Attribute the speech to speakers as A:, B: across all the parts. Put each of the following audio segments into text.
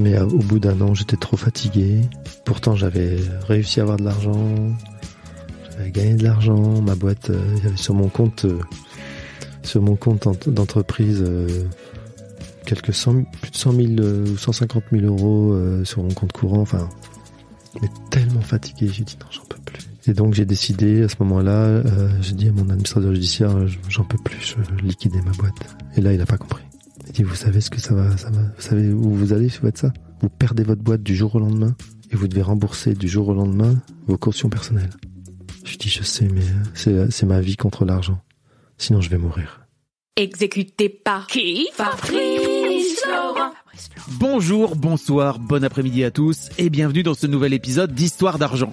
A: Mais euh, au bout d'un an, j'étais trop fatigué. Pourtant, j'avais réussi à avoir de l'argent. J'avais gagné de l'argent. Ma boîte, euh, il y avait sur mon compte, euh, sur mon compte ent- d'entreprise, quelques cent, plus de 100 000 euh, ou 150 000 euros sur mon compte courant. Enfin, mais tellement fatigué, j'ai dit non, j'en peux plus. Et donc j'ai décidé à ce moment-là, j'ai dit à mon administrateur judiciaire, j'en peux plus, je liquidais ma boîte. Et là, il a pas compris. Il dit, vous savez ce que ça va, ça va, vous savez où vous allez si vous faites ça? Vous perdez votre boîte du jour au lendemain et vous devez rembourser du jour au lendemain vos cautions personnelles. Je dis, je sais, mais euh, c'est, c'est ma vie contre l'argent. Sinon, je vais mourir.
B: Exécuté par qui? Fabrice Laurent.
C: Bonjour, bonsoir, bon après-midi à tous et bienvenue dans ce nouvel épisode d'Histoire d'argent.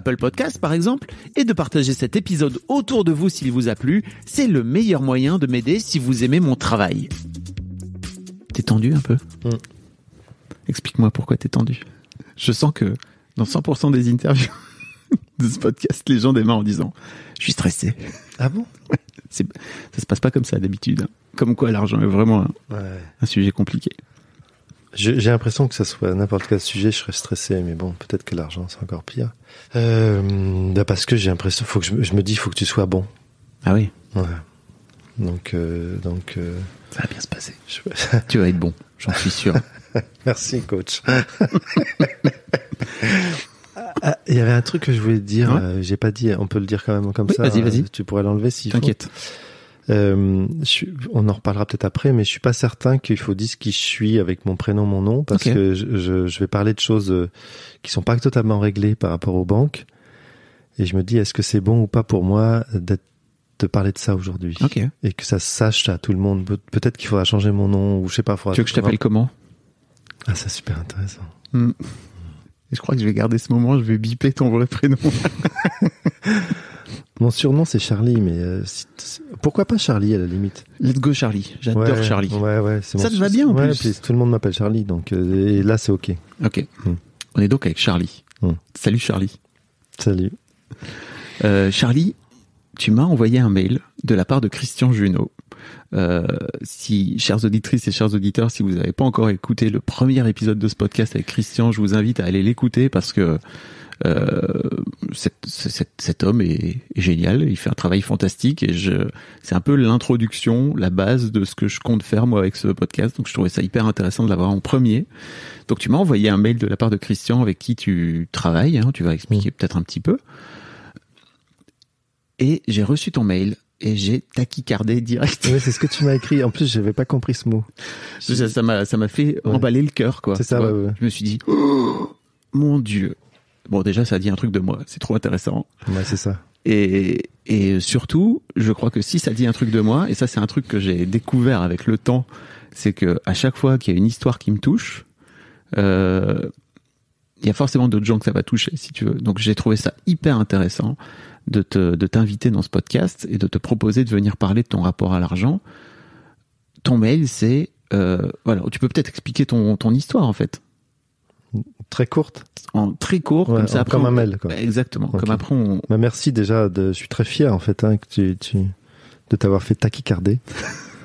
C: Podcasts par exemple, et de partager cet épisode autour de vous s'il vous a plu. C'est le meilleur moyen de m'aider si vous aimez mon travail. T'es tendu un peu
A: Mm.
C: Explique-moi pourquoi t'es tendu. Je sens que dans 100% des interviews de ce podcast, les gens démarrent en disant « Je suis stressé ».
A: Ah bon?
C: Ça se passe pas comme ça d'habitude. hein. Comme quoi l'argent est vraiment un,
A: Ouais.
C: un sujet compliqué.
A: J'ai l'impression que ça soit n'importe quel sujet, je serais stressé, mais bon, peut-être que l'argent c'est encore pire. Euh, bah parce que j'ai l'impression, faut que je, me- je me dis, faut que tu sois bon.
C: Ah oui,
A: Ouais. Donc, euh, donc, euh,
C: ça va bien se passer.
A: je-
C: Tu vas être bon, j'en suis sûr.
A: merci coach. Ah, Il y avait un truc que je voulais te dire,
C: Ouais.
A: euh, j'ai pas dit, on peut le dire quand même comme ça.
C: vas-y,
A: euh,
C: vas-y.
A: Tu pourrais l'enlever si.
C: T'inquiète.
A: Euh, je on en reparlera peut-être après, mais je suis pas certain qu'il faut dire qui je suis avec mon prénom, mon nom, parce que je, vais parler de choses euh, qui sont pas totalement réglées par rapport aux banques. Et je me dis, est-ce que c'est bon ou pas pour moi d'être de parler de ça aujourd'hui et que ça se sache à tout le monde? Pe- Peut-être qu'il faudra changer mon nom ou je sais pas. Faudra
C: Tu veux que je t'appelle comment?
A: Ah, c'est super intéressant.
C: Et je crois que je vais garder ce moment, je vais biper ton vrai prénom.
A: Mon surnom c'est Charlie, mais euh, pourquoi pas Charlie à la limite?
C: Let's go Charlie, j'adore
A: Ouais,
C: Charlie.
A: Ouais, ouais. c'est
C: Ça te va bien, en
A: ouais,
C: plus?
A: puis tout le monde m'appelle Charlie, donc euh, et là c'est ok.
C: Ok.
A: Hmm.
C: On est donc avec Charlie.
A: Hmm.
C: Salut Charlie.
A: Salut.
C: Euh, Charlie, tu m'as envoyé un mail de la part de Christian Junot. Euh, si, chères auditrices et chers auditeurs, si vous n'avez pas encore écouté le premier épisode de ce podcast avec Christian, je vous invite à aller l'écouter parce que cet, cet- cet homme est, est génial, il fait un travail fantastique et je, c'est un peu l'introduction, la base de ce que je compte faire moi avec ce podcast. Donc je trouvais ça hyper intéressant de l'avoir en premier. Donc tu m'as envoyé un mail de la part de Christian avec qui tu travailles, hein, tu vas expliquer peut-être un petit peu. Et j'ai reçu ton mail et j'ai taquicardé direct.
A: Oui, c'est ce que tu m'as écrit. En plus, j'avais pas compris ce mot.
C: Ça m'a ça m'a fait
A: Ouais.
C: emballer le cœur quoi.
A: C'est ça, ouais, ouais.
C: Je me suis dit oh, mon dieu. Bon déjà ça dit un truc de moi, c'est trop intéressant.
A: Ouais, c'est ça.
C: Et et surtout, je crois que si ça dit un truc de moi et ça c'est un truc que j'ai découvert avec le temps, c'est que à chaque fois qu'il y a une histoire qui me touche, euh, il y a forcément d'autres gens que ça va toucher, si tu veux. Donc j'ai trouvé ça hyper intéressant de te de t'inviter dans ce podcast et de te proposer de venir parler de ton rapport à l'argent. Ton mail, c'est euh, voilà, tu peux peut-être expliquer ton ton histoire en fait
A: Très courte.
C: en très court
A: Ouais,
C: comme ça après
A: comme
C: on-
A: un mail, quoi.
C: Exactement. Comme après on
A: Bah, merci déjà. De, je suis très fier en fait hein, que tu, tu de t'avoir fait taquicarder.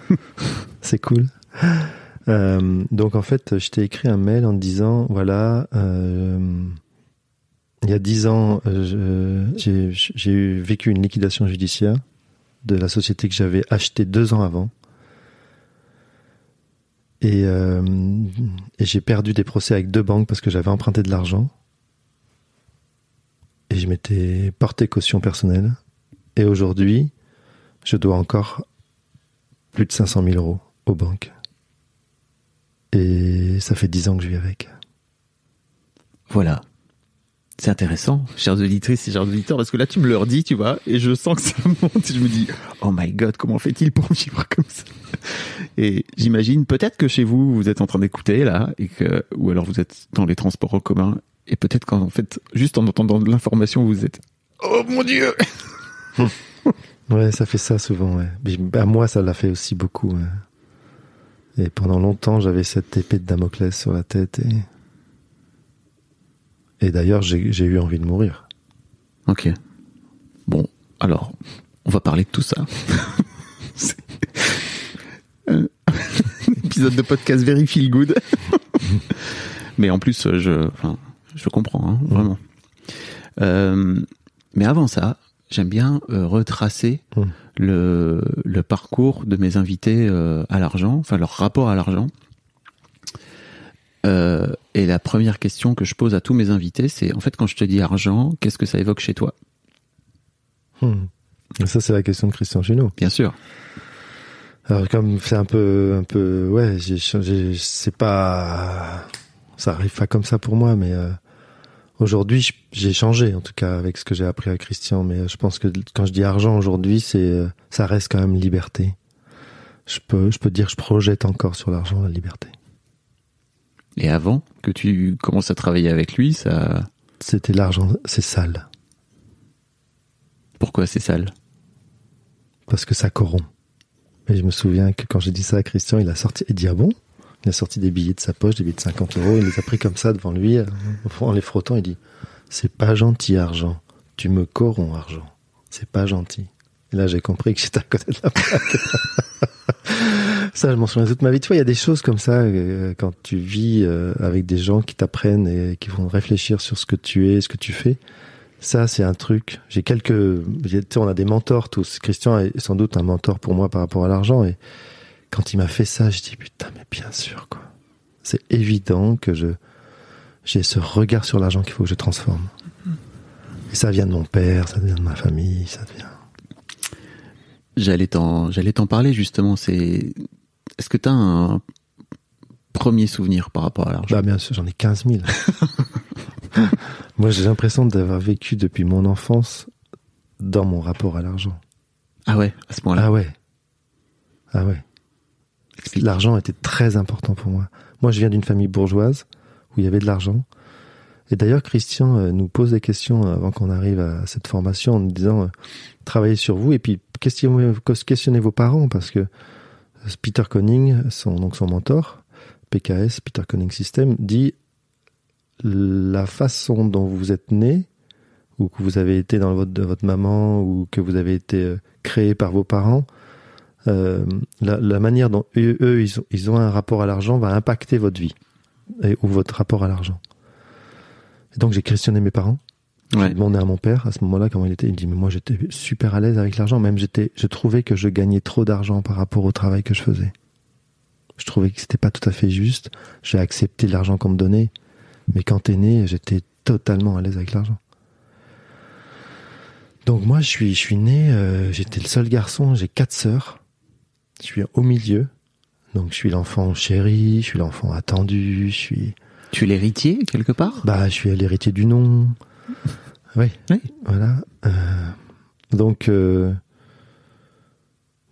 A: c'est cool. Euh, donc en fait, je t'ai écrit un mail en te disant voilà, euh, il y a dix ans, euh, j'ai vécu une liquidation judiciaire de la société que j'avais achetée deux ans avant. Et, euh, et j'ai perdu des procès avec deux banques parce que j'avais emprunté de l'argent. Et je m'étais porté caution personnelle. Et aujourd'hui, je dois encore plus de 500 000 euros aux banques. Et ça fait 10 ans que je vis avec.
C: Voilà. C'est intéressant, chers auditrices et chers auditeurs, parce que là, tu me le redis, tu vois, et je sens que ça monte, je me dis, oh my god, comment fait-il pour vivre comme ça? Et j'imagine, peut-être que chez vous, vous êtes en train d'écouter, là, ou alors vous êtes dans les transports en commun, et peut-être qu'en fait, juste en entendant l'information, vous êtes, oh mon dieu!
A: Ouais, ça fait ça souvent, ouais. Bah, moi, ça l'a fait aussi beaucoup. ouais. Et pendant longtemps, j'avais cette épée de Damoclès sur la tête. Et, et d'ailleurs, j'ai eu envie de mourir.
C: Ok. Bon, alors, on va parler de tout ça. Un épisode de podcast very feel good. mais en plus, je, enfin, je comprends, hein, vraiment. Euh, mais avant ça, j'aime bien euh, retracer
A: Mm.
C: le, le parcours de mes invités euh, à l'argent, enfin leur rapport à l'argent. Euh, et la première question que je pose à tous mes invités, c'est en fait quand je te dis argent, qu'est-ce que ça évoque chez toi?
A: Hmm. Ça, c'est la question de Christian Junot.
C: Bien sûr.
A: Alors, comme c'est un peu, un peu, ouais, j'ai, changé- c'est pas, ça arrive pas comme ça pour moi, mais euh, aujourd'hui, j'ai changé, en tout cas, avec ce que j'ai appris à Christian. Mais euh, je pense que quand je dis argent aujourd'hui, c'est, euh, ça reste quand même liberté. Je peux, je peux dire, je projette encore sur l'argent la liberté.
C: Et avant que tu commences à travailler avec lui, ça,
A: C'était l'argent, c'est sale,
C: pourquoi c'est sale?
A: Parce que ça corrompt. Et je me souviens que quand j'ai dit ça à Christian, il a sorti, il dit ah bon? Il a sorti des billets de sa poche, des billets de 50 euros, il les a pris comme ça devant lui, euh, en les frottant, il dit c'est pas gentil argent, tu me corromps argent, c'est pas gentil. Et là j'ai compris que j'étais à côté de la plaque. ça, je m'en souviens toute ma vie. Tu vois, il y a des choses comme ça euh, quand tu vis euh, avec des gens qui t'apprennent et qui vont réfléchir sur ce que tu es, ce que tu fais. Ça, c'est un truc. J'ai quelques. Tu sais, on a des mentors tous. Christian est sans doute un mentor pour moi par rapport à l'argent. Et quand il m'a fait ça, je dis putain, mais bien sûr, quoi. C'est évident que je j'ai ce regard sur l'argent qu'il faut que je transforme. Et ça vient de mon père, ça vient de ma famille, ça vient.
C: J'allais t'en, j'allais t'en parler justement. C'est, est-ce que tu as un premier souvenir par rapport à l'argent?
A: Bah bien sûr, j'en ai 15 000. Moi, j'ai l'impression d'avoir vécu depuis mon enfance dans mon rapport à l'argent.
C: Ah ouais, à ce point-là?
A: Ah ouais. Ah ouais.
C: Explique.
A: L'argent était très important pour moi. Moi, je viens d'une famille bourgeoise où il y avait de l'argent. Et d'ailleurs, Christian euh, nous pose des questions avant qu'on arrive à cette formation en nous disant euh, travaillez sur vous et puis questionnez, questionnez vos parents parce que euh, Peter Conning, son, donc son mentor, PKS, Peter Conning System, dit la façon dont vous êtes né ou que vous avez été dans votre, de votre maman ou que vous avez été euh, créé par vos parents, euh, la, manière dont eux, eux, ils, ont, ils ont un rapport à l'argent va impacter votre vie et, ou votre rapport à l'argent. Et donc j'ai questionné mes parents.
C: Ouais.
A: J'ai demandé à mon père à ce moment-là comment il était. Il me dit mais moi j'étais super à l'aise avec l'argent. Même j'étais, je trouvais que je gagnais trop d'argent par rapport au travail que je faisais. Je trouvais que c'était pas tout à fait juste. J'ai accepté l'argent qu'on me donnait, mais quand t'es né, j'étais totalement à l'aise avec l'argent. Donc moi, je suis, je suis né, euh, j'étais le seul garçon, j'ai quatre sœurs. Je suis au milieu. Donc je suis l'enfant chéri, je suis l'enfant attendu, je suis,
C: Tu es l'héritier quelque part?
A: Bah, je suis l'héritier du nom. Oui.
C: Oui.
A: Voilà. Euh, donc, euh,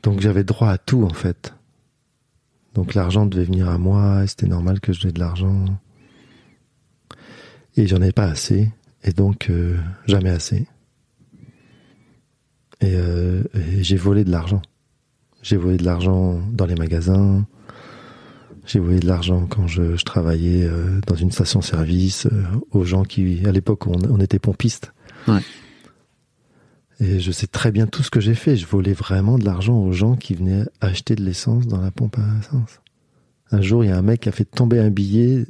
A: donc j'avais droit à tout en fait. Donc l'argent devait venir à moi, et c'était normal que je donne de l'argent. Et j'en ai pas assez, et donc euh, jamais assez. Et, et j'ai volé de l'argent. J'ai volé de l'argent dans les magasins. J'ai volé de l'argent quand je, je travaillais euh, dans une station-service euh, aux gens qui, à l'époque, on, on était pompistes.
C: Ouais.
A: Et je sais très bien tout ce que j'ai fait. Je volais vraiment de l'argent aux gens qui venaient acheter de l'essence dans la pompe à essence. Un jour, il y a un mec qui a fait tomber un billet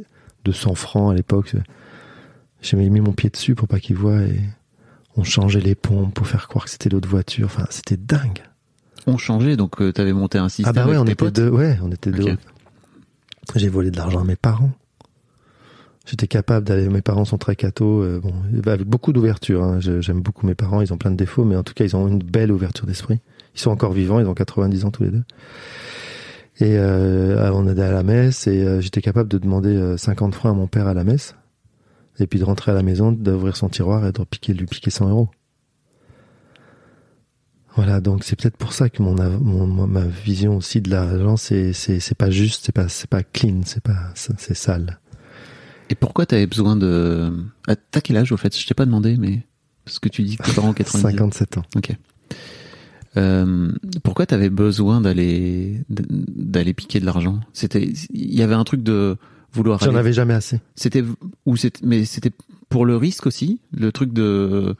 A: de 100 francs à l'époque. J'ai mis mon pied dessus pour pas qu'il voit et on changeait les pompes pour faire croire que c'était l'autre voiture. Enfin, c'était dingue.
C: On changeait, donc tu avais monté un système.
A: Ah bah ouais,
C: avec
A: on
C: tes
A: était
C: potes
A: deux. Ouais, on était deux. J'ai volé de l'argent à mes parents. J'étais capable d'aller. Mes parents sont très cathos, euh, bon, avec beaucoup d'ouverture. hein. J'aime beaucoup mes parents. Ils ont plein de défauts, mais en tout cas, ils ont une belle ouverture d'esprit. Ils sont encore vivants. Ils ont 90 ans tous les deux. Et euh, on allait à la messe et euh, j'étais capable de demander euh, 50 francs à mon père à la messe. Et puis de rentrer à la maison, d'ouvrir son tiroir et de piquer, lui piquer 100 euros. Voilà, donc c'est peut-être pour ça que mon, mon ma vision aussi de l'argent, c'est c'est pas juste, c'est pas c'est pas clean, c'est pas c'est sale.
C: Et pourquoi t'avais besoin de... Ah, T'as quel âge au fait? Je t'ai pas demandé, mais... Parce que tu dis que tes parents ont 90 ans.
A: 57 ans.
C: Ok. Euh, pourquoi t'avais besoin d'aller d'aller piquer de l'argent? C'était, il y avait un truc de vouloir.
A: J'en avais jamais assez.
C: C'était ou c'était, mais c'était pour le risque aussi, le truc de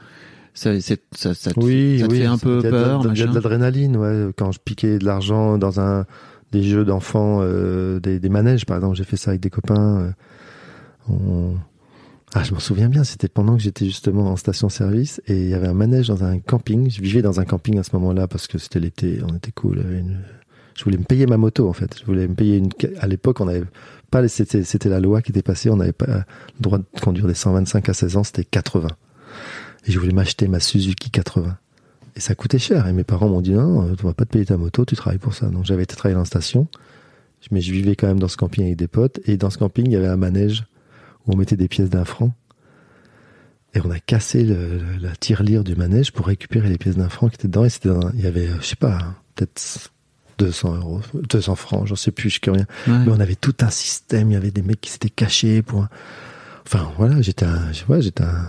C: ça, ça, ça, te-
A: Oui,
C: ça te
A: oui.
C: fait un peu peur,
A: Il y a de l'adrénaline, ouais. Quand je piquais de l'argent dans un des jeux d'enfants, euh, des, des manèges, par exemple, j'ai fait ça avec des copains. euh, Ah, je m'en souviens bien. C'était pendant que j'étais justement en station-service et il y avait un manège dans un camping. Je vivais dans un camping à ce moment-là parce que c'était l'été, on était cool. Je voulais me payer ma moto en fait. Je voulais me payer une. À l'époque, on avait pas. c'était la loi qui était passée. On n'avait pas le droit de conduire des 125 à 16 ans. C'était 80. Et je voulais m'acheter ma Suzuki 80. Et ça coûtait cher. Et mes parents m'ont dit non, tu vas pas te payer ta moto, tu travailles pour ça. Donc j'avais été travailler dans la station. Mais je vivais quand même dans ce camping avec des potes. Et dans ce camping, il y avait un manège où on mettait des pièces d'un franc. Et on a cassé le- la tirelire du manège pour récupérer les pièces d'un franc qui étaient dedans. Et c'était dans- il y avait, euh, je sais pas, peut-être 200 euros, 200 francs, j'en sais plus, je sais rien.
C: Ouais.
A: Mais on avait tout un système. Il y avait des mecs qui s'étaient cachés pour. Enfin voilà, j'étais un, je sais pas, j'étais un,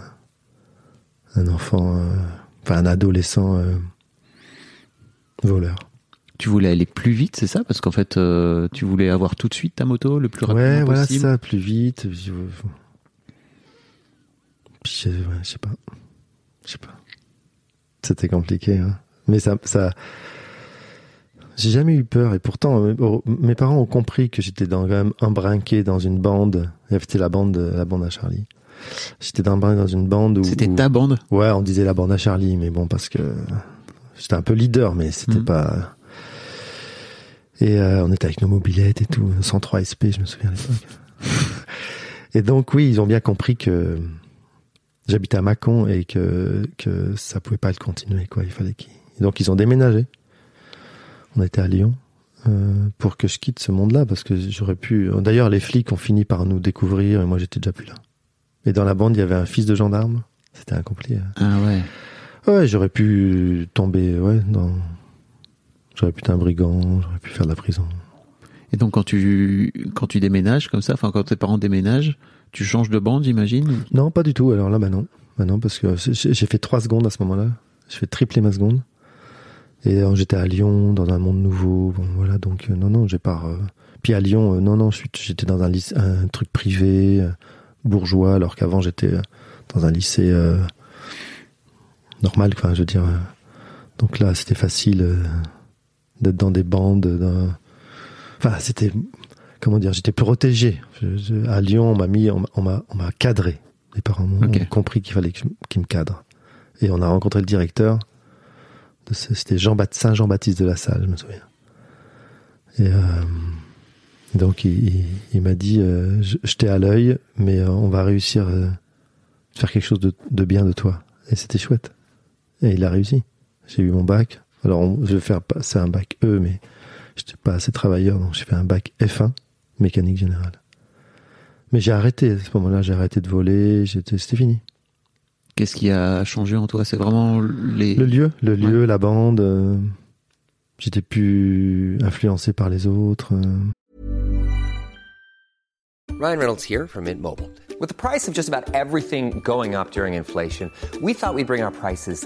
A: un enfant, euh, enfin un adolescent euh, voleur.
C: Tu voulais aller plus vite, c'est ça? Parce qu'en fait, euh, tu voulais avoir tout de suite ta moto le plus rapidement
A: Ouais, voilà
C: possible.
A: ça, plus vite. Je, je, ouais, je sais pas, je sais pas. C'était compliqué, hein. mais ça, ça. J'ai jamais eu peur et pourtant euh, oh, mes parents ont compris que j'étais dans, quand même embrinqué dans une bande. C'était la bande, la bande à Charlie. J'étais embrinqué dans une bande où.
C: C'était ta bande?
A: Ouais, on disait la bande à Charlie, mais bon, parce que j'étais un peu leader, mais c'était
C: Mhm.
A: pas. Et euh, on était avec nos mobilettes et tout, 103 SP, je me souviens à l'époque. et donc, oui, ils ont bien compris que j'habitais à Mâcon et que, que ça pouvait pas le continuer, quoi. Il fallait qu'ils. Donc, ils ont déménagé. On était à Lyon euh, pour que je quitte ce monde-là, parce que j'aurais pu. D'ailleurs, les flics ont fini par nous découvrir et moi, j'étais déjà plus là. Et dans la bande, il y avait un fils de gendarme. C'était incompris. hein.
C: Ah ouais.
A: Ouais, j'aurais pu tomber, ouais, dans. J'aurais pu être un brigand, j'aurais pu faire de la prison.
C: Et donc quand tu quand tu déménages comme ça, enfin quand tes parents déménagent, tu changes de bande, j'imagine.
A: Non, pas du tout. Alors là, bah non. Bah non, parce que j'ai fait trois secondes à ce moment-là. J'ai fait tripler ma seconde. Et euh, j'étais à Lyon, dans un monde nouveau. Bon, voilà, donc euh, non, non, j'ai pas. euh, Puis à Lyon, euh, non, non, j'étais dans un, lycée, un truc privé, euh, bourgeois, alors qu'avant j'étais dans un lycée normal, enfin, je veux dire. donc là, c'était facile d'être dans des bandes. Enfin, c'était. Comment dire J'étais protégé. Je- je- à Lyon, on m'a mis, on m'a- on m'a cadré. Les parents ont compris qu'il fallait qu'ils me cadrent. Et on a rencontré le directeur. C'était Jean Saint Jean-Baptiste de la Salle, je me souviens. Et euh, donc il, il- il m'a dit, euh, je, t'ai à l'œil, mais euh, on va réussir euh, à faire quelque chose de, de bien de toi. Et c'était chouette. Et il a réussi. J'ai eu mon bac. Alors on- je vais faire passer un bac E, mais j'étais pas assez travailleur, donc j'ai fait un bac F1, mécanique générale. Mais j'ai arrêté à ce moment-là, j'ai arrêté de voler, c'était fini.
C: Qu'est-ce qui a changé en toi? C'est vraiment les.
A: Le lieu, le lieu, la bande. euh, j'étais plus influencé par les autres. euh.
D: Ryan Reynolds here from Mint Mobile. With the price of just about everything going up during inflation, we thought we'd bring our prices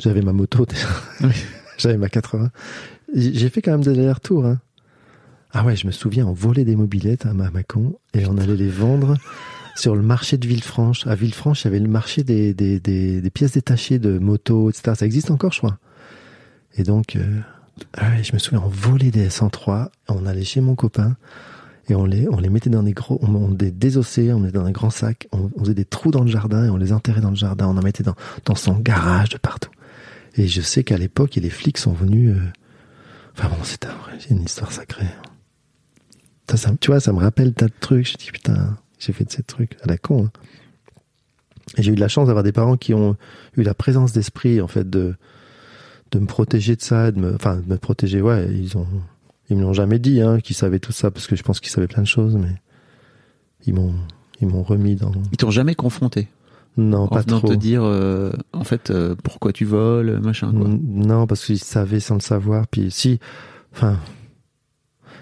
A: J'avais ma moto, j'avais ma 80. J'ai fait quand même des allers-retours. Hein. Ah ouais, je me souviens, on volait des mobilettes à Macon et on allait les vendre sur le marché de Villefranche. À Villefranche, il y avait le marché des, des, des, des pièces détachées de motos, etc. Ça existe encore, je crois. Et donc, euh, ah ouais, je me souviens, on volait des 103, on allait chez mon copain et on les, on les mettait dans des gros, on, on les désossait, on les mettait dans un grand sac, on, on faisait des trous dans le jardin et on les enterrait dans le jardin, on en mettait dans, dans son garage de partout. Et je sais qu'à l'époque, les flics sont venus. Euh... Enfin bon, c'est une histoire sacrée. Ça, tu vois, ça me rappelle tas de trucs. Je dis putain, j'ai fait de ces trucs à la con. Hein. Et j'ai eu la chance d'avoir des parents qui ont eu la présence d'esprit, en fait, de de me protéger de ça, de me, enfin, de me protéger. Ouais, ils ont, ils me l'ont jamais dit, hein, qu'ils savaient tout ça, parce que je pense qu'ils savaient plein de choses, mais ils m'ont, ils m'ont remis dans.
C: Ils t'ont jamais confronté?
A: Non,
C: en
A: pas
C: venant
A: trop.
C: te dire, euh, en fait, euh, pourquoi tu voles, machin, quoi.
A: Non, parce qu'ils savaient sans le savoir. Puis si, enfin,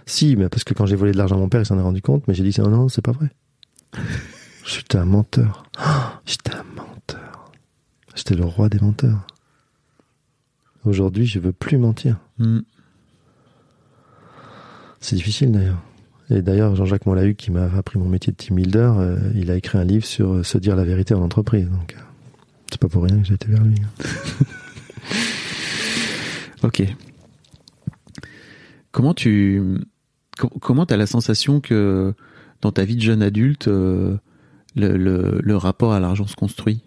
A: si, mais parce que quand j'ai volé de l'argent à mon père, il s'en est rendu compte. Mais j'ai dit non, non, c'est pas vrai. J'étais un menteur. Oh, J'étais un menteur. J'étais le roi des menteurs. Aujourd'hui, je veux plus mentir.
C: Hmm.
A: C'est difficile d'ailleurs. Et d'ailleurs, Jean-Jacques Mollahuc, qui m'a appris mon métier de team builder, euh, il a écrit un livre sur euh, se dire la vérité en entreprise. Donc, euh, c'est pas pour rien que j'ai été vers lui. hein.
C: Ok. Comment tu com- comment t'as la sensation que dans ta vie de jeune adulte euh, le, le, le rapport à l'argent se construit?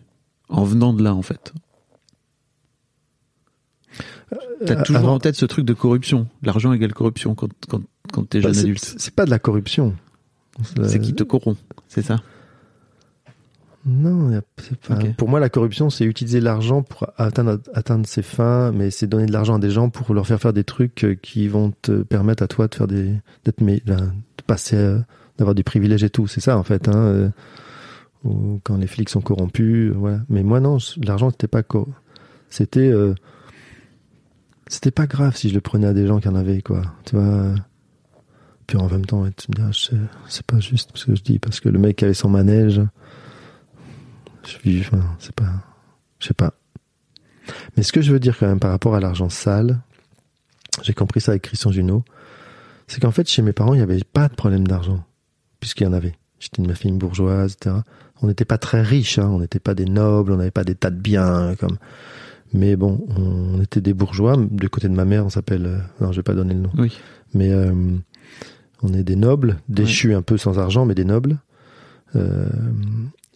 C: En venant de là en fait T'as toujours
A: avant-
C: en tête ce truc de corruption. L'argent égale corruption quand quand quand t'es
A: Bah,
C: jeune
A: c'est-
C: adulte.
A: C'est pas de la corruption.
C: C'est qui te corrompt, c'est ça?
A: Non, pas- pour moi, la corruption, c'est utiliser l'argent pour atteindre, atteindre ses fins, mais c'est donner de l'argent à des gens pour leur faire faire des trucs euh, qui vont te permettre à toi de faire des, d'être, mais, de passer, euh, d'avoir du privilège et tout. C'est ça, en fait, hein, euh, ou quand les flics sont corrompus, voilà. Mais moi, non, l'argent, c'était pas c'était, euh, c'était pas grave si je le prenais à des gens qui en avaient, quoi. Tu vois. Puis en même temps, ouais, tu me dis, ah, c'est pas juste ce que je dis, parce que le mec qui avait son manège, je vis, enfin, c'est pas, je sais pas. Mais ce que je veux dire quand même par rapport à l'argent sale, j'ai compris ça avec Christian Junot, c'est qu'en fait, chez mes parents, il n'y avait pas de problème d'argent, puisqu'il y en avait. J'étais une famille bourgeoise, etc. On n'était pas très riches, hein, on n'était pas des nobles, on n'avait pas des tas de biens, comme. Mais bon, on était des bourgeois. Du côté de ma mère, on s'appelle. euh, Non, je vais pas donner le nom.
C: Oui.
A: Mais euh, on est des nobles, déchus un peu sans argent, mais des nobles. Euh,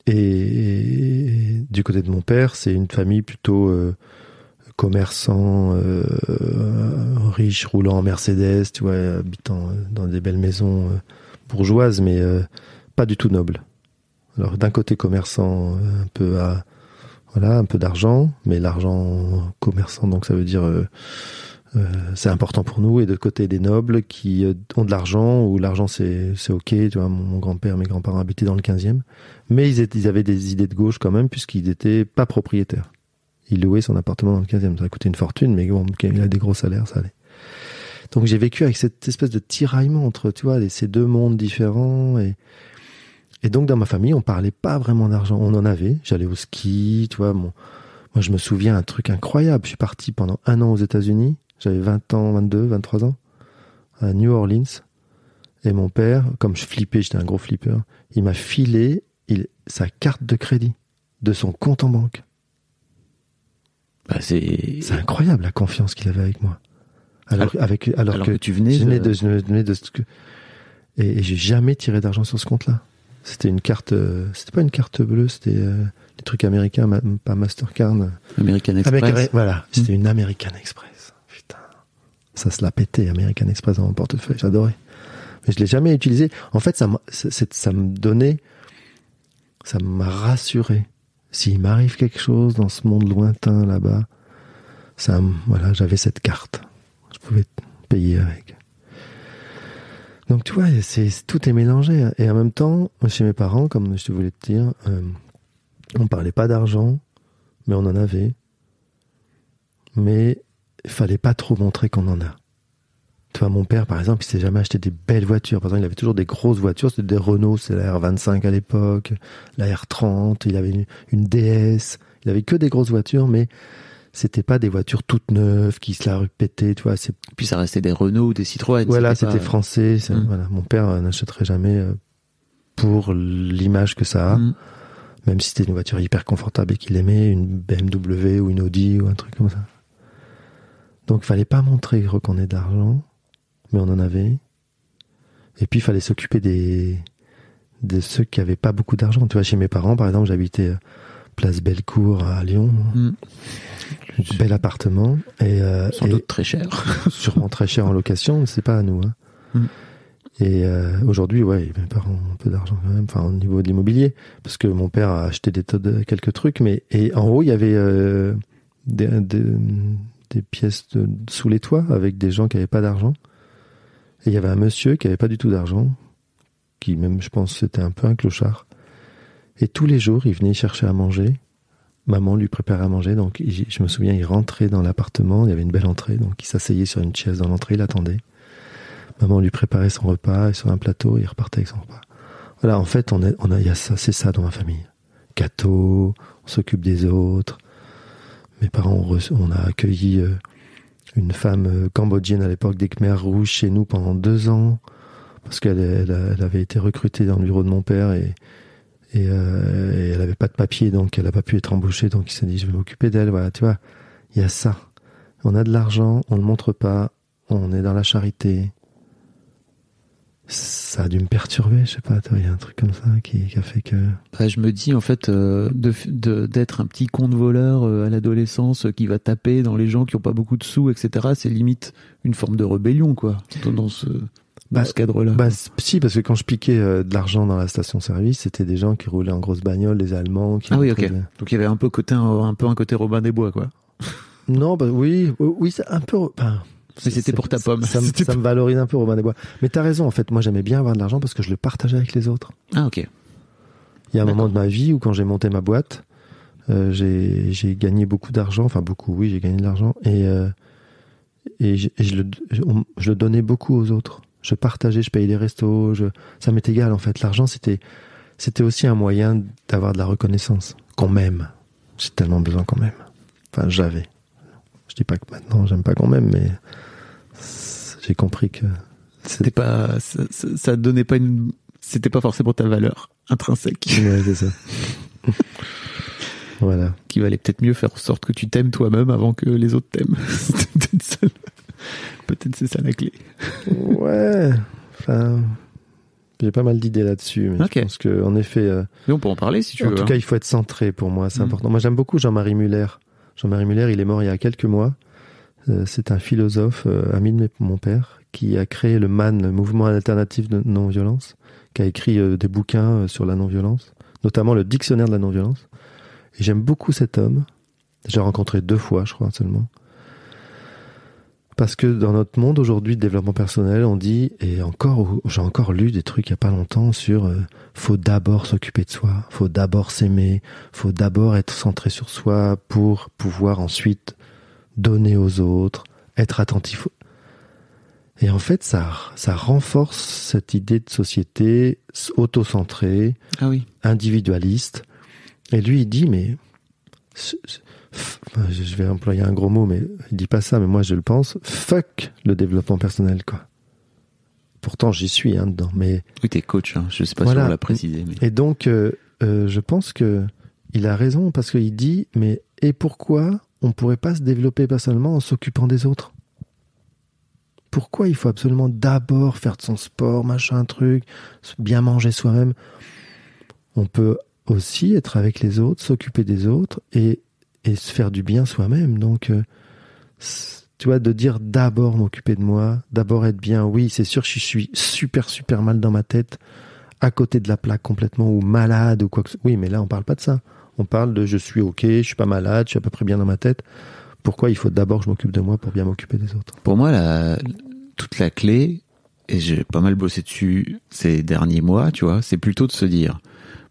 A: et, et du côté de mon père, c'est une famille plutôt euh, commerçant, euh, riche, roulant en Mercedes, tu vois, habitant dans des belles maisons bourgeoises, mais euh, pas du tout nobles. Alors d'un côté commerçant, un peu à voilà, un peu d'argent, mais l'argent commerçant, donc ça veut dire c'est important pour nous. Et de côté des nobles qui euh, ont de l'argent, où l'argent c'est c'est ok. Tu vois, mon, grand-père, mes grands-parents habitaient dans le 15e, mais ils, étaient, ils avaient des idées de gauche quand même, puisqu'ils n'étaient pas propriétaires. Il louait son appartement dans le 15e. Ça a coûté une fortune, mais bon, il a des gros salaires, ça allait. Donc j'ai vécu avec cette espèce de tiraillement entre, tu vois, ces deux mondes différents. Et, et donc dans ma famille, on parlait pas vraiment d'argent. On en avait. J'allais au ski, tu vois. Mon, moi, je me souviens un truc incroyable. Je suis parti pendant un an aux États-Unis. J'avais 20 ans, 22, 23 ans, à New Orleans. Et mon père, comme je flippais, j'étais un gros flipper, il m'a filé il, sa carte de crédit de son compte en banque.
C: Bah, c'est
A: C'est incroyable la confiance qu'il avait avec moi. Alors,
C: Alors-
A: avec, alors,
C: alors
A: que,
C: que tu venais
A: je venais
C: de-
A: de, je venais de et, et j'ai jamais tiré d'argent sur ce compte-là. C'était une carte, euh, c'était pas une carte bleue, c'était euh, des trucs américains, ma- pas Mastercard.
C: American Express.
A: Américain- voilà, c'était une American Express. Ça se l'a pété, American Express dans mon portefeuille, j'adorais. Mais je l'ai jamais utilisé. En fait, ça, ça me donnait, ça m'a rassuré. S'il m'arrive quelque chose dans ce monde lointain là-bas, Ça, voilà, j'avais cette carte. Je pouvais payer avec. Donc tu vois, c'est tout est mélangé. Et en même temps, chez mes parents, comme je voulais te dire, euh, on parlait pas d'argent, mais on en avait. Mais il fallait pas trop montrer qu'on en a. Tu vois, mon père, par exemple, il s'est jamais acheté des belles voitures. Par exemple, il avait toujours des grosses voitures. C'était des Renault, c'est la R25 à l'époque, la R30. Il avait une, une DS. Il avait que des grosses voitures, mais c'était pas des voitures toutes neuves qui se la répétaient, tu vois.
C: Puis ça restait des Renault ou des Citroën.
A: Voilà, c'était,
C: pas-
A: français. c'est-
C: Mm.
A: Voilà, mon père n'achèterait jamais euh, pour l'image que ça a,
C: Mm.
A: même si c'était une voiture hyper confortable et qu'il aimait, une BMW ou une Audi ou un truc comme ça. Donc, il fallait pas montrer qu'on ait d'argent, mais on en avait. Et puis, il fallait s'occuper des de ceux qui avaient pas beaucoup d'argent. Tu vois, chez mes parents, par exemple, j'habitais euh, Place Bellecour à Lyon,
C: Mm.
A: bel appartement et, euh,
C: Sans
A: et-
C: doute très cher.
A: sûrement très cher en location, c'est pas à nous. Hein.
C: Mm.
A: Et euh, aujourd'hui, ouais, mes parents ont un peu d'argent quand même, enfin au niveau de l'immobilier, parce que mon père a acheté des tas de quelques trucs, mais et en haut il y avait euh, des, des, des pièces sous les toits avec des gens qui avaient pas d'argent. Et il y avait un monsieur qui avait pas du tout d'argent, qui même, je pense, c'était un peu un clochard. Et tous les jours, il venait chercher à manger. Maman lui préparait à manger, donc je me souviens, il rentrait dans l'appartement, il y avait une belle entrée, donc il s'asseyait sur une chaise dans l'entrée, il attendait. Maman lui préparait son repas et sur un plateau, il repartait avec son repas. Voilà, en fait, on a, y a ça, c'est ça dans ma famille. Gâteau, on s'occupe des autres. Mes parents, ont on a accueilli euh, une femme euh, cambodgienne à l'époque des Khmers rouges chez nous pendant deux ans, parce qu'elle elle, avait été recrutée dans le bureau de mon père et, et, euh, et elle avait pas de papier, donc elle a pas pu être embauchée, donc il s'est dit je vais m'occuper d'elle. Voilà, tu vois, il y a ça. On a de l'argent, on le montre pas, on est dans la charité. Ça a dû me perturber, je sais pas, il y a un truc comme ça qui, qui a fait que.
C: Bah, je me dis en fait euh, de- de- d'être un petit con de voleur euh, à l'adolescence euh, qui va taper dans les gens qui ont pas beaucoup de sous, etc. C'est limite une forme de rébellion, quoi, dans, dans ce, dans
A: Bah,
C: ce cadre-là.
A: Bah, si, parce que quand je piquais de l'argent dans la station-service, c'était des gens qui roulaient en grosse bagnole, des Allemands. Qui
C: ah oui, ok. Donc il y avait un peu côté un, un peu un côté Robin des Bois, quoi.
A: Non, bah oui, oui, c'est un peu.
C: Mais c'était pour ta pomme.
A: Ça, me-
C: C'était
A: ça me valorise un peu Robin des Bois. Mais t'as raison, en fait, moi j'aimais bien avoir de l'argent parce que je le partageais avec les autres.
C: Ah ok.
A: Il y a un moment de ma vie où quand j'ai monté ma boîte, euh, j'ai gagné beaucoup d'argent, enfin beaucoup, oui, j'ai gagné de l'argent et euh, et, je, et je le je, on- je le donnais beaucoup aux autres. Je partageais, je payais les restos, je, ça m'est égal en fait. L'argent c'était c'était aussi un moyen d'avoir de la reconnaissance, qu'on m'aime. J'ai tellement besoin qu'on m'aime. Enfin, j'avais. Je dis pas que maintenant j'aime pas qu'on m'aime, mais j'ai compris que
C: C'était pas, ça, ça, ça donnait pas une, c'était pas forcément ta valeur intrinsèque.
A: ouais, c'est ça. voilà.
C: Qui valait peut-être mieux faire en sorte que tu t'aimes toi-même avant que les autres t'aiment. Peut-être c'est ça la clé.
A: Ouais, enfin, j'ai pas mal d'idées là-dessus, mais
C: Ok.
A: je pense que en effet, euh,
C: Mais on peut en parler si tu
A: en
C: veux.
A: tout
C: hein.
A: cas, il faut être centré pour moi, c'est
C: Mm.
A: important. Moi, j'aime beaucoup Jean-Marie Muller. Jean-Marie Muller, il est mort il y a quelques mois. Euh, c'est un philosophe, euh, ami de mon père, qui a créé le MAN, le mouvement alternatif de non-violence, qui a écrit euh, des bouquins sur la non-violence, notamment le dictionnaire de la non-violence. Et j'aime beaucoup cet homme. J'ai rencontré deux fois, je crois seulement. Parce que dans notre monde aujourd'hui de développement personnel, on dit, et encore, j'ai encore lu des trucs il y a pas longtemps sur, euh, faut d'abord s'occuper de soi, faut d'abord s'aimer, faut d'abord être centré sur soi pour pouvoir ensuite donner aux autres, être attentif. Et en fait, ça, ça renforce cette idée de société auto-centrée,
C: Ah oui.
A: individualiste. Et lui, il dit, mais je je vais employer un gros mot, mais il dit pas ça, mais moi je le pense. Fuck le développement personnel, quoi. Pourtant, j'y suis hein, dedans, mais
C: Oui, t'es coach, hein. je sais pas
A: Voilà.
C: si on l'a précisé. Mais...
A: et donc euh, euh, je pense que il a raison parce qu'il dit, mais et pourquoi on pourrait pas se développer personnellement en s'occupant des autres Pourquoi il faut absolument d'abord faire de son sport, machin, truc, bien manger soi-même? On peut aussi être avec les autres, s'occuper des autres et, se faire du bien soi-même. Donc, euh, tu vois, de dire d'abord m'occuper de moi, d'abord être bien. Oui, c'est sûr, je suis super, super mal dans ma tête, à côté de la plaque complètement, ou malade, ou quoi que ce soit. Oui, mais là, on parle pas de ça. On parle de je suis ok, je suis pas malade, je suis à peu près bien dans ma tête. pourquoi il faut d'abord que je m'occupe de moi pour bien m'occuper des autres?
C: Pour moi, la, toute la clé, et j'ai pas mal bossé dessus ces derniers mois, tu vois, c'est plutôt de se dire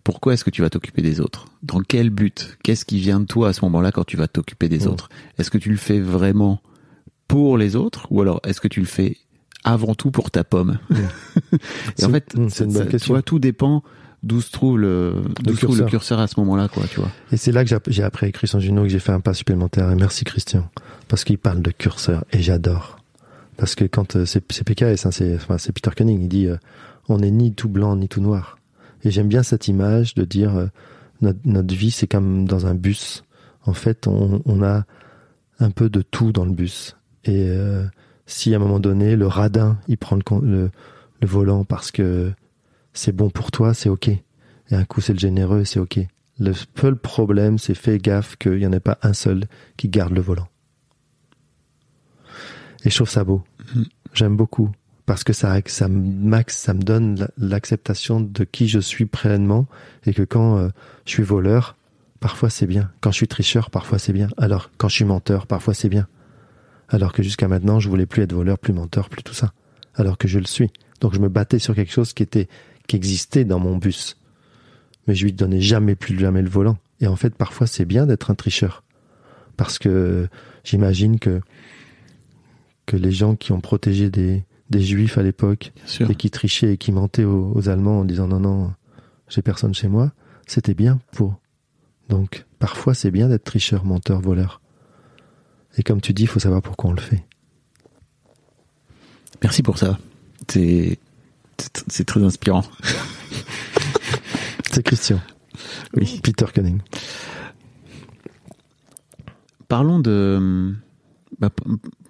C: pourquoi est-ce que tu vas t'occuper des autres? Dans quel but? Qu'est-ce qui vient de toi à ce moment-là quand tu vas t'occuper des
A: Mm.
C: autres? Est-ce que tu le fais vraiment pour les autres ou alors est-ce que tu le fais avant tout pour ta pomme? Et
A: C'est-
C: en fait,
A: c'est une bonne
C: ça-
A: question.
C: Tu vois, tout dépend d'où se trouve le, se trouve le
A: curseur.
C: curseur à ce moment-là, quoi, tu vois.
A: Et c'est là que j'ai- appris à écrire son Juno, que j'ai fait un pas supplémentaire. Et merci Christian, parce qu'il parle de curseur et j'adore. Parce que quand euh, c'est PKS, hein, c'est enfin, c'est Peter Cunning, il dit euh, on n'est ni tout blanc ni tout noir. Et j'aime bien cette image de dire euh, notre, notre vie c'est comme dans un bus. En fait, on, on a un peu de tout dans le bus. Et euh, si à un moment donné le radin il prend le, le, le volant parce que c'est bon pour toi, c'est ok. Et un coup c'est le généreux, c'est ok. Le seul problème, c'est fais gaffe qu'il n'y en ait pas un seul qui garde le volant. Et je trouve ça beau. J'aime beaucoup. Parce que ça, ça, max, ça me donne la- l'acceptation de qui je suis pleinement. Et que quand euh, je suis voleur, parfois c'est bien. Quand je suis tricheur, parfois c'est bien. Alors, quand je suis menteur, parfois c'est bien. Alors que jusqu'à maintenant, je voulais plus être voleur, plus menteur, plus tout ça. Alors que je le suis. Donc je me battais sur quelque chose qui était, qui existait dans mon bus mais je lui donnais jamais plus jamais le volant. Et en fait, parfois, c'est bien d'être un tricheur. Parce que j'imagine que, que les gens qui ont protégé des, des juifs à l'époque et qui trichaient et qui mentaient aux, aux Allemands en disant non, non, j'ai personne chez moi, c'était bien pour. Donc, parfois, c'est bien d'être tricheur, menteur, voleur. Et comme tu dis, il faut savoir pourquoi on le fait.
C: Merci pour ça. C'est, c'est- très inspirant.
A: C'est Christian.
C: Oui.
A: Peter Cunning.
C: Parlons de, bah,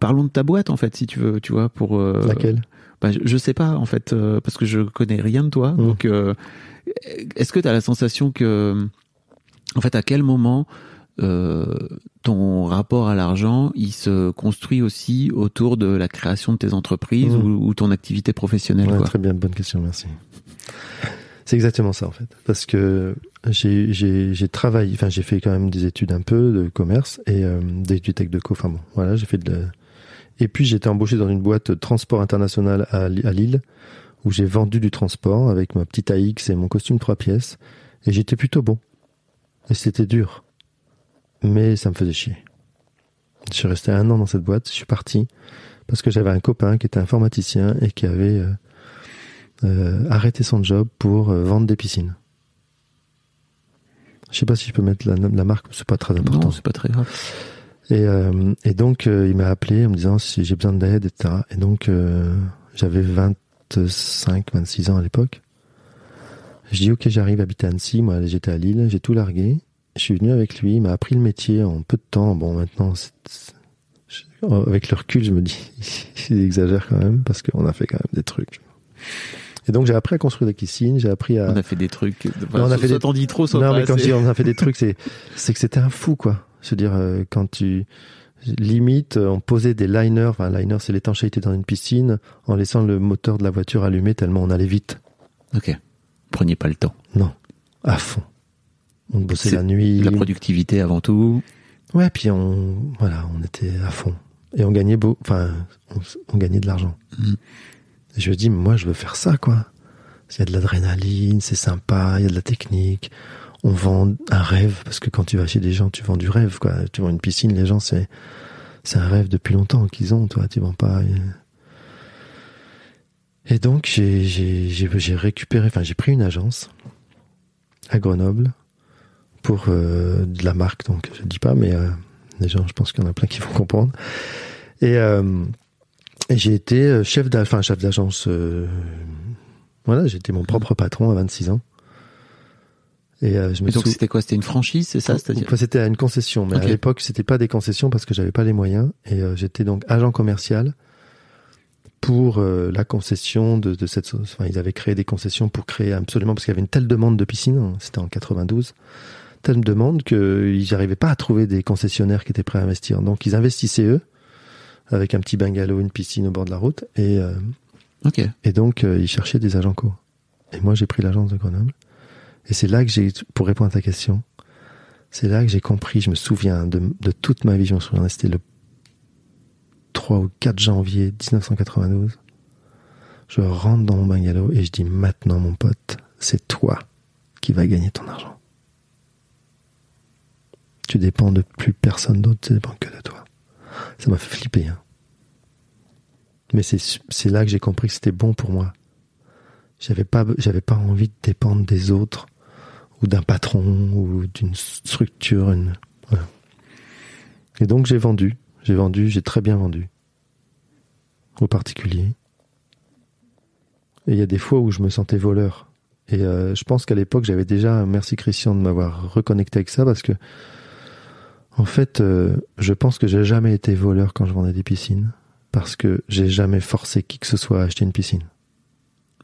C: parlons de ta boîte en fait, si tu veux, tu vois, pour euh,
A: Laquelle?
C: bah, je, je sais pas en fait, euh, parce que je connais rien de toi.
A: Mm.
C: Donc, euh, est-ce que tu as la sensation que, en fait, à quel moment euh, ton rapport à l'argent, il se construit aussi autour de la création de tes entreprises
A: Mm.
C: ou, ou ton activité professionnelle
A: Ouais,
C: quoi.
A: très bien, bonne question, merci. C'est exactement ça en fait, parce que j'ai travaillé, enfin j'ai fait quand même des études un peu de commerce et euh, des études tech de co. Enfin bon, voilà, j'ai fait de. la- Et puis j'ai été embauché dans une boîte de transport international à, à Lille où j'ai vendu du transport avec ma petite AX et mon costume trois pièces et j'étais plutôt bon. Et c'était dur, mais ça me faisait chier. Je suis resté un an dans cette boîte, je suis parti parce que j'avais un copain qui était informaticien et qui avait euh, euh, arrêté son job pour euh, vendre des piscines. Je sais pas si je peux mettre la, la marque, c'est pas très important.
C: Non, c'est pas très grave.
A: Et, et donc, il m'a appelé en me disant si j'ai besoin d'aide, etc. Et donc, j'avais 25, 26 ans à l'époque. Je dis, ok, j'arrive à habiter à Annecy. Moi, j'étais à Lille, j'ai tout largué. Je suis venu avec lui, il m'a appris le métier en peu de temps. Bon, maintenant, avec le recul, je me dis, il exagère quand même, parce qu'on a fait quand même des trucs. Et donc, j'ai appris à construire des piscines, j'ai appris à...
C: On a fait des trucs. enfin,
A: Non, on a fait
C: soit
A: des-
C: dis trop, soit
A: non,
C: pas
A: mais quand je dis on a fait des trucs, c'est c'est que c'était un fou, quoi. Je veux dire, euh, quand tu limite, on posait des liners. Enfin, liner, c'est l'étanchéité dans une piscine, en laissant le moteur de la voiture allumé tellement on allait vite.
C: Ok. Prenez pas le temps.
A: Non, à fond. On bossait
C: C'est
A: la nuit.
C: La productivité avant tout.
A: Ouais, puis on voilà, on était à fond et on gagnait beau, enfin, on, on gagnait de l'argent. Et je me dis, moi, je veux faire ça, quoi. Il y a de l'adrénaline, c'est sympa, il y a de la technique. On vend un rêve parce que quand tu vas chez des gens, tu vends du rêve, quoi. Tu vends une piscine, les gens, c'est c'est un rêve depuis longtemps qu'ils ont, toi. Tu vends pas. euh. Et donc j'ai j'ai j'ai j'ai récupéré, enfin j'ai pris une agence à Grenoble pour euh, de la marque, donc je dis pas, mais euh, les gens, je pense qu'il y en a plein qui vont comprendre. Et, euh, et j'ai été euh, chef d'a- enfin, chef d'agence. euh, voilà, j'étais mon propre patron à 26 ans. Et euh, je me
C: Mais donc
A: sou-
C: c'était quoi? C'était une franchise, c'est ça?
A: C'était à une concession, mais à l'époque, c'était pas des concessions parce que j'avais pas les moyens. Et euh, j'étais donc agent commercial pour euh, la concession de, de cette. Enfin, ils avaient créé des concessions pour créer absolument parce qu'il y avait une telle demande de piscine. hein, C'était en 92, telle demande qu'ils n'arrivaient pas à trouver des concessionnaires qui étaient prêts à investir. Donc, ils investissaient eux avec un petit bungalow, une piscine au bord de la route, et euh, et donc, euh, ils cherchaient des agents co. Et moi, j'ai pris l'agence de Grenoble. Et c'est là que j'ai, pour répondre à ta question, C'est là que j'ai compris, je me souviens de, de toute ma vie, je me souviens, c'était le 3 ou 4 janvier 1992. Je rentre dans mon bungalow et je dis maintenant mon pote, c'est toi qui vas gagner ton argent. Tu dépends de plus personne d'autre, tu dépends que de toi. Ça m'a fait flipper. Hein. Mais c'est là que j'ai compris que c'était bon pour moi. J'avais pas, j'avais pas envie de dépendre des autres ou d'un patron ou d'une structure. Et donc j'ai vendu, j'ai vendu, j'ai très bien vendu au particulier. Et il y a des fois où je me sentais voleur. Et euh, je pense qu'à l'époque, j'avais déjà, merci Christian de m'avoir reconnecté avec ça, parce que, en fait, euh, je pense que j'ai jamais été voleur quand je vendais des piscines, parce que j'ai jamais forcé qui que ce soit à acheter une piscine.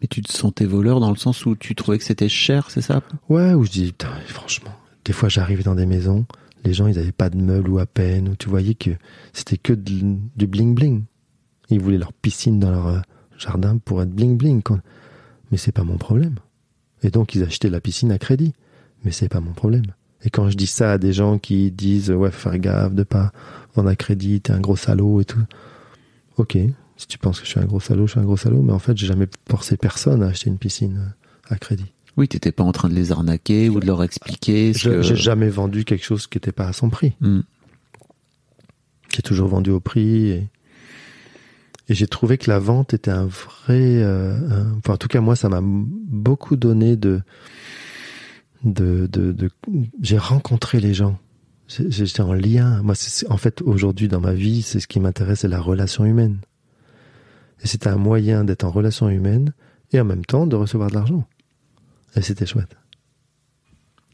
C: Et tu te sentais voleur dans le sens où tu trouvais que c'était cher, c'est ça?
A: Ouais, où je dis, putain, franchement, des fois j'arrivais dans des maisons, les gens ils n'avaient pas de meubles ou à peine, où tu voyais que c'était que du bling bling. Ils voulaient leur piscine dans leur euh, jardin pour être bling bling. Mais c'est pas mon problème. Et donc ils achetaient la piscine à crédit. Mais c'est pas mon problème. Et quand je dis ça à des gens qui disent ouais faire gaffe de pas vendre à crédit, t'es un gros salaud et tout. Ok, si tu penses que je suis un gros salaud, je suis un gros salaud. Mais en fait, j'ai jamais forcé personne à acheter une piscine à crédit.
C: Oui, t'étais pas en train de les arnaquer ou de leur expliquer.
A: Ce que... J'ai jamais vendu quelque chose qui n'était pas à son prix. Hmm. J'ai toujours vendu au prix et et j'ai trouvé que la vente était un vrai, euh, enfin en tout cas moi ça m'a beaucoup donné de, de, de, de j'ai rencontré les gens. J'étais en lien. Moi, en fait, aujourd'hui dans ma vie, c'est ce qui m'intéresse, c'est la relation humaine. Et c'était un moyen d'être en relation humaine et en même temps de recevoir de l'argent. Et c'était chouette.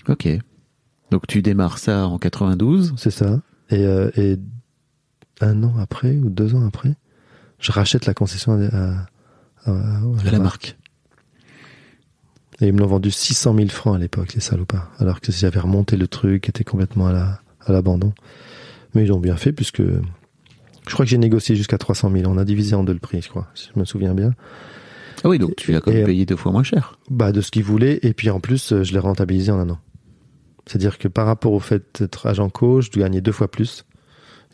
C: Ok. Donc tu démarres ça en 92
A: C'est ça. Et, euh, et un an après ou deux ans après, je rachète la concession à,
C: la, marque.
A: Et ils me l'ont vendu 600 000 francs à l'époque, les salopards. Alors que j'avais remonté le truc, était complètement à l'abandon. Mais ils ont bien fait puisque je crois que j'ai négocié jusqu'à 300 000. On a divisé en deux le prix, je crois, si je me souviens bien.
C: Ah oui, donc tu l'as quand même payé deux fois moins cher.
A: Bah, de ce qu'ils voulaient. Et puis en plus, je l'ai rentabilisé en un an. C'est-à-dire que par rapport au fait d'être agent coach, je gagnais deux fois plus.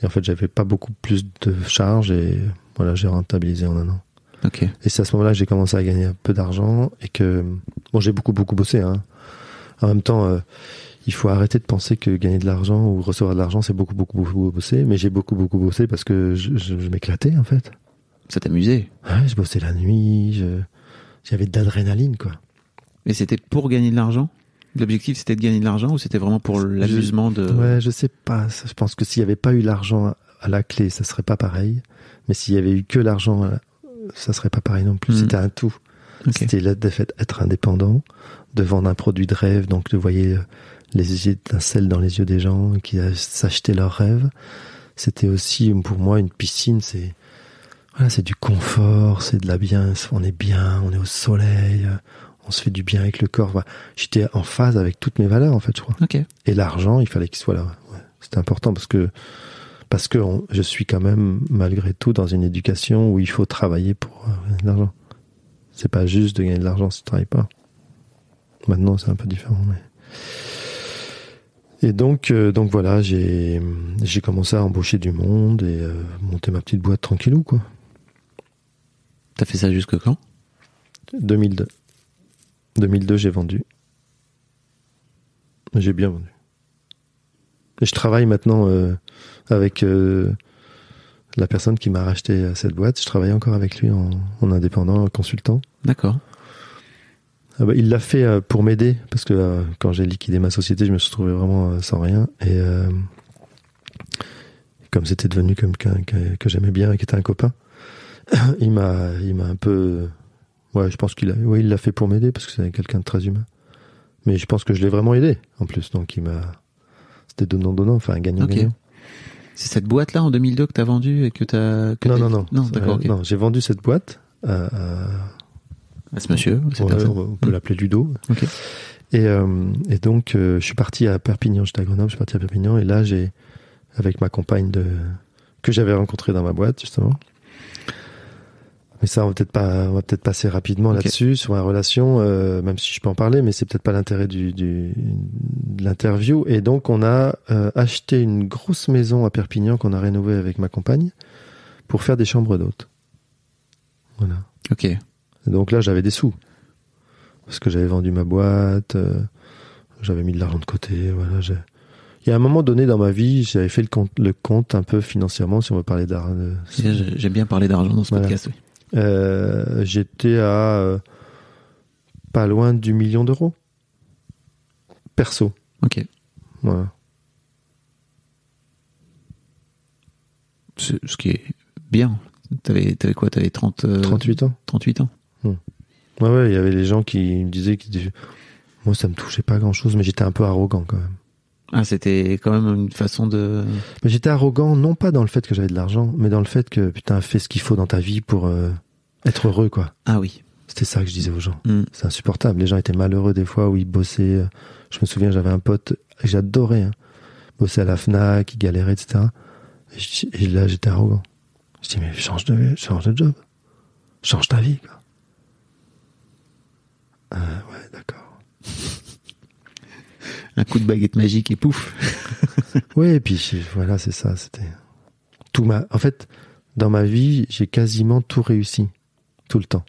A: Et en fait, j'avais pas beaucoup plus de charges et voilà, j'ai rentabilisé en un an.
C: Ok.
A: Et c'est à ce moment-là que j'ai commencé à gagner un peu d'argent et que bon, j'ai beaucoup beaucoup bossé. Hein. En même temps, euh, il faut arrêter de penser que gagner de l'argent ou recevoir de l'argent, c'est beaucoup beaucoup beaucoup bosser. Mais j'ai beaucoup beaucoup bossé parce que je, je, m'éclatais en fait.
C: Ça t'amusait
A: Ouais, je bossais la nuit. J'avais de l'adrénaline quoi.
C: Et c'était pour gagner de l'argent? L'objectif c'était de gagner de l'argent ou c'était vraiment pour l'amusement de
A: Ouais, je sais pas. Je pense que s'il n'y avait pas eu l'argent à la clé, ça serait pas pareil. Mais s'il y avait eu que l'argent, ça serait pas pareil non plus. Hmm. C'était un tout. C'était le fait être indépendant, de vendre un produit de rêve, donc de euh, les étincelles dans les yeux des gens qui s'achetaient leurs rêves. C'était aussi pour moi une piscine, c'est voilà, c'est du confort, c'est de la bien, on est bien, on est au soleil, on se fait du bien avec le corps. J'étais en phase avec toutes mes valeurs en fait, je crois. Et l'argent, il fallait qu'il soit là. C'était important parce que parce que je suis quand même malgré tout dans une éducation où il faut travailler pour euh, gagner de l'argent. C'est pas juste de gagner de l'argent si tu travailles pas. Maintenant, c'est un peu différent. Mais... Et donc, euh, donc voilà, j'ai j'ai commencé à embaucher du monde et euh, monter ma petite boîte tranquillou quoi.
C: T'as fait ça jusque quand?
A: 2002. 2002, j'ai vendu. J'ai bien vendu. Et je travaille maintenant euh, avec euh, la personne qui m'a racheté cette boîte. Je travaille encore avec lui en, indépendant, en consultant.
C: D'accord.
A: Ah bah, il l'a fait euh, pour m'aider parce que quand j'ai liquidé ma société, je me suis trouvé vraiment sans rien. Et comme c'était devenu quelqu'un que, j'aimais bien et qui était un copain, il m'a, il m'a un peu, ouais, je pense qu'il a, ouais, il l'a fait pour m'aider parce que c'est quelqu'un de très humain. Mais je pense que je l'ai vraiment aidé en plus, donc il m'a, c'était donnant-donnant, enfin gagnant-gagnant.
C: C'est cette boîte-là en 2002 que tu as vendue et que tu as.
A: non, non, non,
C: non. d'accord.
A: Non, j'ai vendu cette boîte à,
C: à... ce monsieur.
A: on peut l'appeler Ludo. Et, euh, et donc, euh, je suis parti à Perpignan. J'étais à Grenoble, je suis parti à Perpignan. Et là, j'ai, avec ma compagne de, que j'avais rencontrée dans ma boîte, justement, Mais ça, on va peut-être pas, on va peut-être passer rapidement là-dessus sur la relation, euh, même si je peux en parler, mais c'est peut-être pas l'intérêt du, du de l'interview. Et donc, on a euh, acheté une grosse maison à Perpignan qu'on a rénovée avec ma compagne pour faire des chambres d'hôtes. Voilà.
C: Ok.
A: Et donc là, j'avais des sous parce que j'avais vendu ma boîte, euh, j'avais mis de l'argent de côté. Voilà. j'ai- Il y a un moment donné dans ma vie, j'avais fait le compte, le compte un peu financièrement, si on veut parler d'argent.
C: J'aime bien parler d'argent dans ce
A: Voilà.
C: podcast. oui.
A: Euh, j'étais à euh, pas loin du million d'euros. Perso.
C: Ok.
A: Voilà.
C: Ce qui est bien. T'avais avais quoi? T'avais 30, euh,
A: 38 ans.
C: 38 ans.
A: Ouais, ouais, il y avait les gens qui me disaient que moi, ça me touchait pas grand chose, mais j'étais un peu arrogant quand même.
C: Ah, c'était quand même une façon de.
A: Mais j'étais arrogant, non pas dans le fait que j'avais de l'argent, mais dans le fait que, putain, fais ce qu'il faut dans ta vie pour euh, être heureux, quoi.
C: Ah oui.
A: C'était ça que je disais aux gens.
C: Mm.
A: C'est insupportable. Les gens étaient malheureux des fois où ils bossaient. Je me souviens, j'avais un pote que j'adorais. Hein. Bossait à la FNAC, il galérait, etc. Et, je- et là, j'étais arrogant. Je dis, mais change de, change de job. Change ta vie, quoi. Ah, ouais, d'accord.
C: Un coup de baguette magique et pouf.
A: Oui, et puis voilà, c'est ça. C'était tout ma. En fait, dans ma vie, j'ai quasiment tout réussi, tout le temps.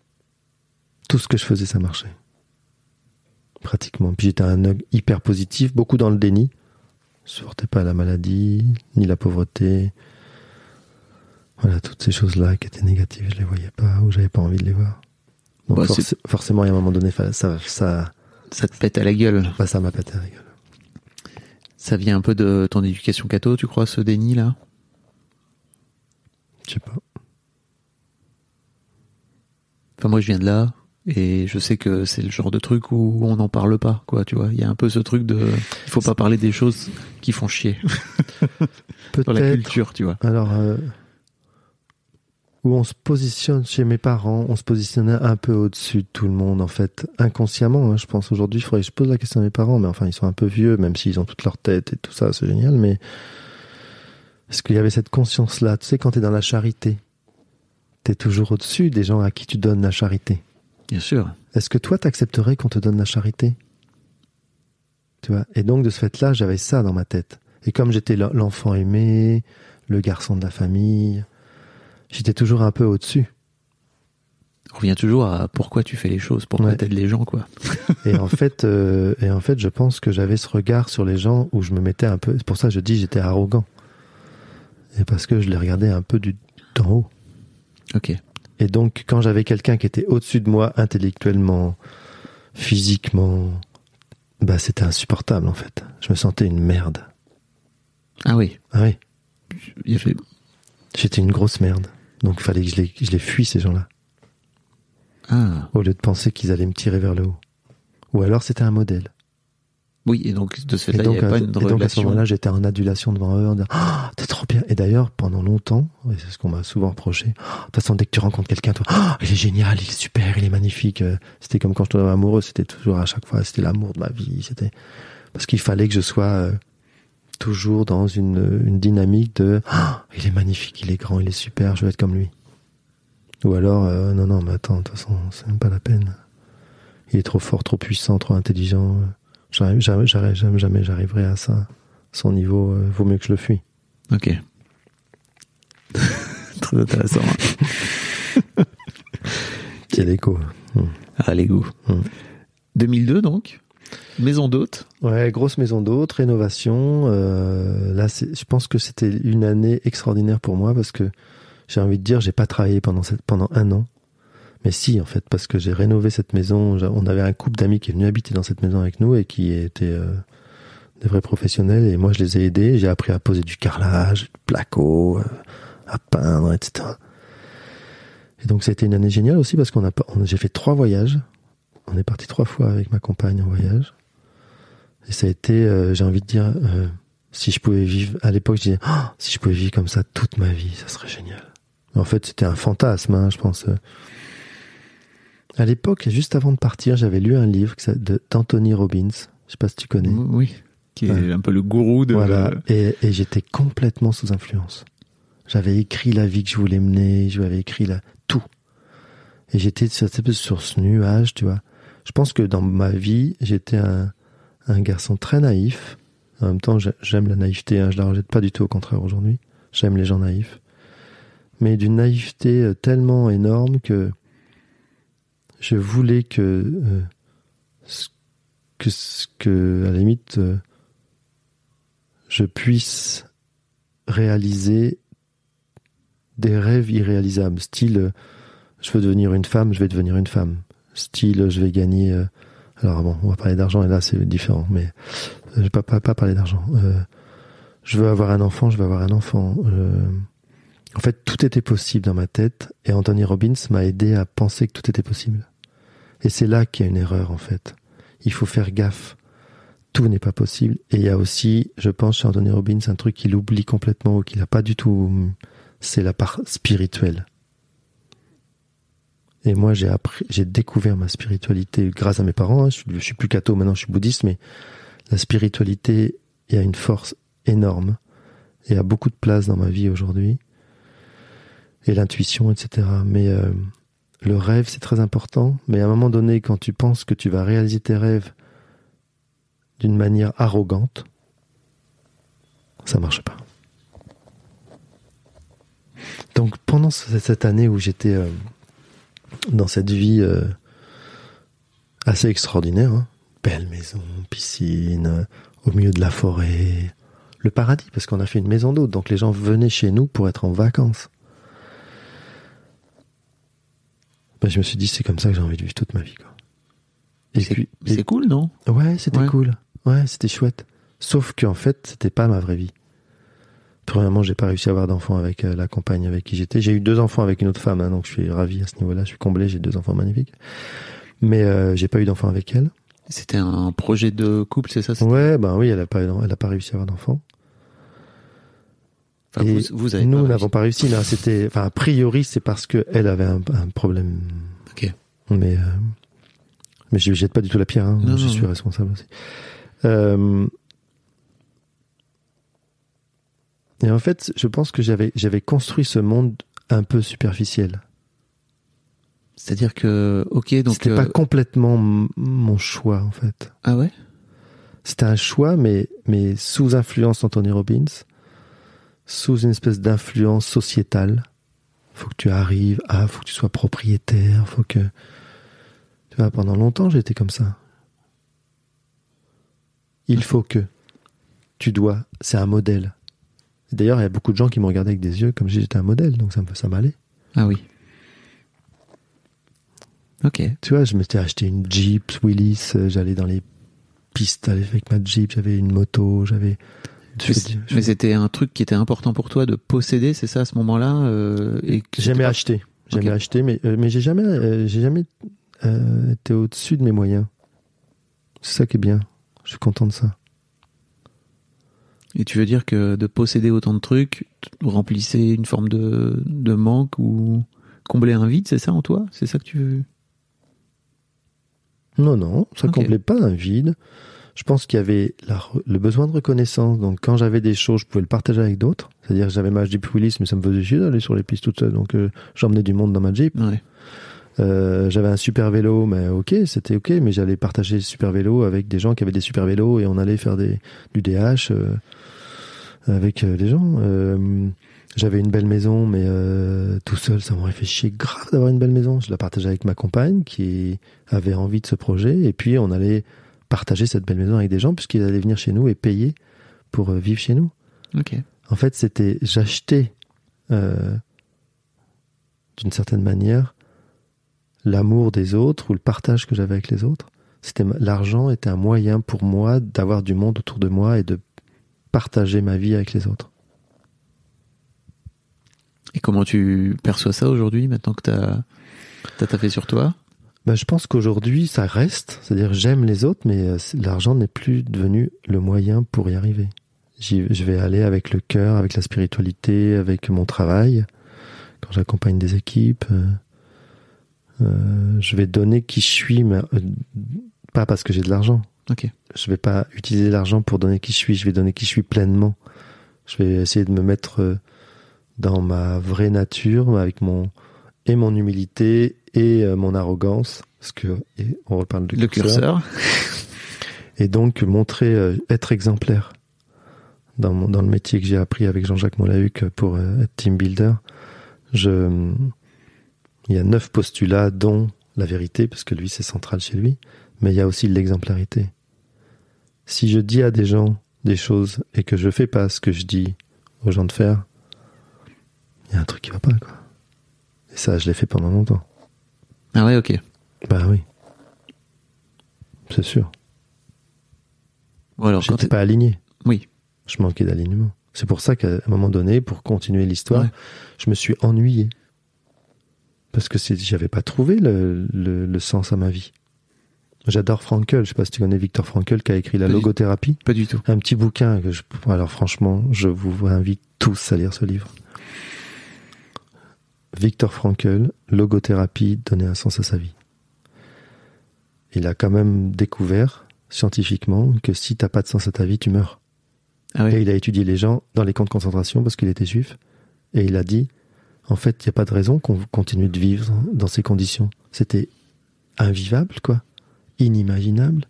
A: Tout ce que je faisais, ça marchait, pratiquement. Puis j'étais un hyper positif, beaucoup dans le déni. Je supportais pas la maladie, ni la pauvreté. Voilà, toutes ces choses-là qui étaient négatives, je les voyais pas ou j'avais pas envie de les voir. Donc
C: Bah,
A: forc- forcément, à un moment donné, ça, Ça
C: te pète à la gueule.
A: bah, ça m'a pété à la gueule.
C: Ça vient un peu de ton éducation catho, tu crois, ce déni là
A: Je sais pas.
C: Enfin, moi, je viens de là. Et je sais que c'est le genre de truc où on n'en parle pas, quoi, tu vois. Il y a un peu ce truc de, il faut pas parler des choses qui font chier dans la
A: Peut-être.
C: culture, tu vois.
A: Alors, euh, où on se positionne chez mes parents, on se positionnait un peu au-dessus de tout le monde, en fait, inconsciemment. hein, je pense aujourd'hui, il faudrait que je pose la question à mes parents, mais enfin, ils sont un peu vieux, même s'ils ont toute leur tête et tout ça, c'est génial, mais est-ce qu'il y avait cette conscience-là? Tu sais, quand tu es dans la charité, tu es toujours au-dessus des gens à qui tu donnes la charité.
C: Bien sûr.
A: Est-ce que toi, t'accepterais qu'on te donne la charité? Tu vois? Et donc, de ce fait-là, j'avais ça dans ma tête. Et comme j'étais l'en- l'enfant aimé, le garçon de la famille, j'étais toujours un peu au-dessus.
C: On revient toujours à pourquoi tu fais les choses, pourquoi
A: Ouais.
C: t'aides les gens, quoi.
A: Et en fait, euh, et en fait, je pense que j'avais ce regard sur les gens où je me mettais un peu. C'est pour ça que je dis j'étais arrogant. Et parce que je les regardais un peu du d'en haut.
C: Ok.
A: Et donc, quand j'avais quelqu'un qui était au-dessus de moi intellectuellement, physiquement, bah c'était insupportable en fait. Je me sentais une merde.
C: Ah oui.
A: Ah oui, j'étais une grosse merde. Donc il fallait que je les, je les fuis ces gens-là,
C: Ah.
A: au lieu de penser qu'ils allaient me tirer vers le haut. Ou alors c'était un modèle.
C: Oui, et donc, de ce fait-là, il n'y avait
A: et donc à ce moment-là, j'étais en adulation devant eux, en disant Ah, t'es trop bien. Et d'ailleurs, pendant longtemps, et c'est ce qu'on m'a souvent reproché, Ah, de toute façon, dès que tu rencontres quelqu'un, toi, il est génial, il est super, il est magnifique. Euh, C'était comme quand je tombais amoureux, c'était toujours à chaque fois, c'était l'amour de ma vie. C'était parce qu'il fallait que je sois euh, toujours dans une, une dynamique de Ah, il est magnifique, il est grand, il est super, je veux être comme lui. Ou alors, euh, non, non, mais attends, de toute façon, c'est même pas la peine. Il est trop fort, trop puissant, trop intelligent. J'arrive, jamais, jamais, j'arriverai à ça. Son niveau, euh, vaut mieux que je le fuis.
C: Ok. Très intéressant. hein.
A: Quel écho.
C: Ah, les goûts.
A: Hmm.
C: 2002, donc? Maison d'hôte.
A: Ouais, grosse maison d'hôte, rénovation. euh, là, je pense que c'était une année extraordinaire pour moi parce que j'ai envie de dire, j'ai pas travaillé pendant cette, pendant un an. Mais si, en fait, parce que j'ai rénové cette maison. On avait un couple d'amis qui est venu habiter dans cette maison avec nous et qui étaient euh, des vrais professionnels. Et moi, je les ai aidés. J'ai appris à poser du carrelage, du placo, euh, à peindre, etc. Et donc, c'était une année géniale aussi parce qu'on a, j'ai fait trois voyages. On est parti trois fois avec ma compagne en voyage. Et ça a été, euh, j'ai envie de dire, euh, si je pouvais vivre, à l'époque, je disais, Ah, si je pouvais vivre comme ça toute ma vie, ça serait génial. Mais en fait, c'était un fantasme, hein, je pense. euh. À l'époque, juste avant de partir, j'avais lu un livre d'Anthony Robbins. Je sais pas si tu connais.
C: Oui. Qui est
A: Ouais.
C: un peu le gourou de.
A: Voilà. Et, et j'étais complètement sous influence. J'avais écrit la vie que je voulais mener, je lui avais écrit la, tout. Et j'étais sur, sur ce nuage, tu vois. Je pense que dans ma vie, j'étais un, garçon très naïf. En même temps, j'ai- j'aime la naïveté, hein, je la rejette pas du tout, au contraire aujourd'hui. J'aime les gens naïfs. Mais d'une naïveté euh, tellement énorme que je voulais que, euh, à la limite, euh, je puisse réaliser des rêves irréalisables. Style, je veux devenir une femme, je vais devenir une femme. Style, je vais gagner. euh, alors bon, on va parler d'argent et là c'est différent, mais euh, je vais pas, pas, parler d'argent. Euh, je veux avoir un enfant, je veux avoir un enfant. En fait, tout était possible dans ma tête et Anthony Robbins m'a aidé à penser que tout était possible. Et c'est là qu'il y a une erreur en fait. Il faut faire gaffe. Tout n'est pas possible. Et il y a aussi, je pense, chez Anthony Robbins, un truc qu'il oublie complètement ou qu'il n'a pas du tout. C'est la part spirituelle. Et moi, j'ai appris, j'ai découvert ma spiritualité grâce à mes parents. hein. Je, je suis plus catho maintenant, je suis bouddhiste, mais la spiritualité, il y a une force énorme et a beaucoup de place dans ma vie aujourd'hui. Et l'intuition, etc. Mais euh, le rêve, c'est très important. Mais à un moment donné, quand tu penses que tu vas réaliser tes rêves d'une manière arrogante, ça marche pas. Donc pendant ce- cette année où j'étais euh, dans cette vie euh, assez extraordinaire, hein, belle maison, piscine, euh, au milieu de la forêt, le paradis, parce qu'on a fait une maison d'hôte, donc les gens venaient chez nous pour être en vacances. Ben, je me suis dit, c'est comme ça que j'ai envie de vivre toute ma vie. Quoi. Et
C: C'est
A: puis,
C: c'est cool, non?
A: Ouais, c'était
C: Ouais.
A: cool. Ouais, c'était chouette. Sauf qu'en fait, c'était pas ma vraie vie. Premièrement, j'ai pas réussi à avoir d'enfants avec euh, la compagne avec qui j'étais. J'ai eu deux enfants avec une autre femme, hein, donc je suis ravi à ce niveau-là. Je suis comblé, j'ai deux enfants magnifiques. Mais euh, j'ai pas eu d'enfants avec elle.
C: C'était un projet de couple, c'est ça
A: Ouais, ben oui, elle a pas, elle a pas réussi à avoir d'enfants.
C: Enfin, vous, vous avez
A: nous n'avons pas réussi. mais C'était, enfin, a priori, c'est parce que elle avait un, un problème.
C: Ok.
A: Mais, euh, mais je jette pas du tout la pierre. hein.
C: Non,
A: je
C: non,
A: suis
C: non.
A: responsable aussi. Euh, et en fait, je pense que j'avais, j'avais construit ce monde un peu superficiel.
C: C'est-à-dire que, ok, donc.
A: C'était
C: euh,
A: pas complètement m- mon choix, en fait.
C: Ah ouais?
A: C'était un choix, mais, mais sous influence d'Anthony Robbins, sous une espèce d'influence sociétale. Faut que tu arrives, ah, faut que tu sois propriétaire, faut que. Tu vois, pendant longtemps, j'ai été comme ça. Il faut que. Tu dois. C'est un modèle. D'ailleurs, il y a beaucoup de gens qui me regardaient avec des yeux comme si j'étais un modèle, donc ça, me- ça m'allait.
C: Ah oui. Ok.
A: Tu vois, je m'étais acheté une Jeep Willis, euh, j'allais dans les pistes avec ma Jeep, j'avais une moto, j'avais.
C: Mais mais c'était un truc qui était important pour toi de posséder, c'est ça, à ce moment-là euh, et
A: jamais
C: pas-
A: acheté. Jamais acheté, mais, euh, mais j'ai jamais, euh, j'ai jamais été au-dessus de mes moyens. C'est ça qui est bien. Je suis content de ça.
C: Et tu veux dire que de posséder autant de trucs remplissait une forme de, de manque ou comblait un vide, c'est ça en toi? C'est ça que tu veux?
A: Non, non, ça
C: Ok.
A: comblait pas un vide. Je pense qu'il y avait la le besoin de reconnaissance. Donc, quand j'avais des choses, je pouvais le partager avec d'autres. C'est-à-dire que j'avais ma Jeep Willis, mais ça me faisait chier d'aller sur les pistes toute seule. Donc, euh, j'emmenais du monde dans ma Jeep.
C: Ouais.
A: Euh, j'avais un super vélo, mais ok, c'était ok, mais j'allais partager le super vélo avec des gens qui avaient des super vélos et on allait faire des, du DH euh, avec euh, les gens. Euh, j'avais une belle maison, mais euh, tout seul, ça m'aurait fait chier grave d'avoir une belle maison. Je la partageais avec ma compagne qui avait envie de ce projet et puis on allait partager cette belle maison avec des gens puisqu'ils allaient venir chez nous et payer pour vivre chez nous.
C: Ok.
A: En fait, c'était j'achetais euh, d'une certaine manière l'amour des autres ou le partage que j'avais avec les autres. C'était l'argent était un moyen pour moi d'avoir du monde autour de moi et de partager ma vie avec les autres.
C: Et comment tu perçois ça aujourd'hui, maintenant que t'as as taffé sur toi?
A: Ben, je pense qu'aujourd'hui ça reste, c'est-à-dire j'aime les autres, mais euh, l'argent n'est plus devenu le moyen pour y arriver. Je vais aller avec le cœur, avec la spiritualité, avec mon travail. Quand j'accompagne des équipes, euh, euh, je vais donner qui je suis, mais euh, pas parce que j'ai de l'argent.
C: Ok.
A: Je vais pas utiliser l'argent pour donner qui je suis. Je vais donner qui je suis pleinement. Je vais essayer de me mettre euh, dans ma vraie nature, avec mon et mon humilité et euh, mon arrogance, parce que et on reparle du
C: Le curseur.
A: et donc montrer euh, être exemplaire dans mon, dans le métier que j'ai appris avec Jean-Jacques Molahuc pour euh, être team builder. Je il y a neuf postulats dont la vérité parce que lui c'est central chez lui, mais il y a aussi l'exemplarité. Si je dis à des gens des choses et que je fais pas ce que je dis aux gens de faire, il y a un truc qui va pas quoi. Et ça je l'ai fait pendant longtemps.
C: Ah ouais, ok.
A: Bah oui. C'est sûr.
C: Bon, alors,
A: J'étais pas aligné.
C: Oui.
A: Je manquais d'alignement. C'est pour ça qu'à un moment donné, pour continuer l'histoire,
C: Ouais.
A: je me suis ennuyé. Parce que j'avais pas trouvé le, le, le sens à ma vie. J'adore Frankel. Je sais pas si tu connais Victor Frankel qui a écrit La
C: Pas du-
A: logothérapie.
C: Pas du tout.
A: Un petit bouquin que je, alors franchement, je vous invite tous à lire ce livre. Victor Frankel, logothérapie, donner un sens à sa vie. Il a quand même découvert scientifiquement que si t'as pas de sens à ta vie, tu meurs.
C: Ah
A: Et il a étudié les gens dans les camps de concentration parce qu'il était juif. Et il a dit, en fait, il n'y a pas de raison qu'on continue de vivre dans ces conditions. C'était invivable, quoi. Inimaginable.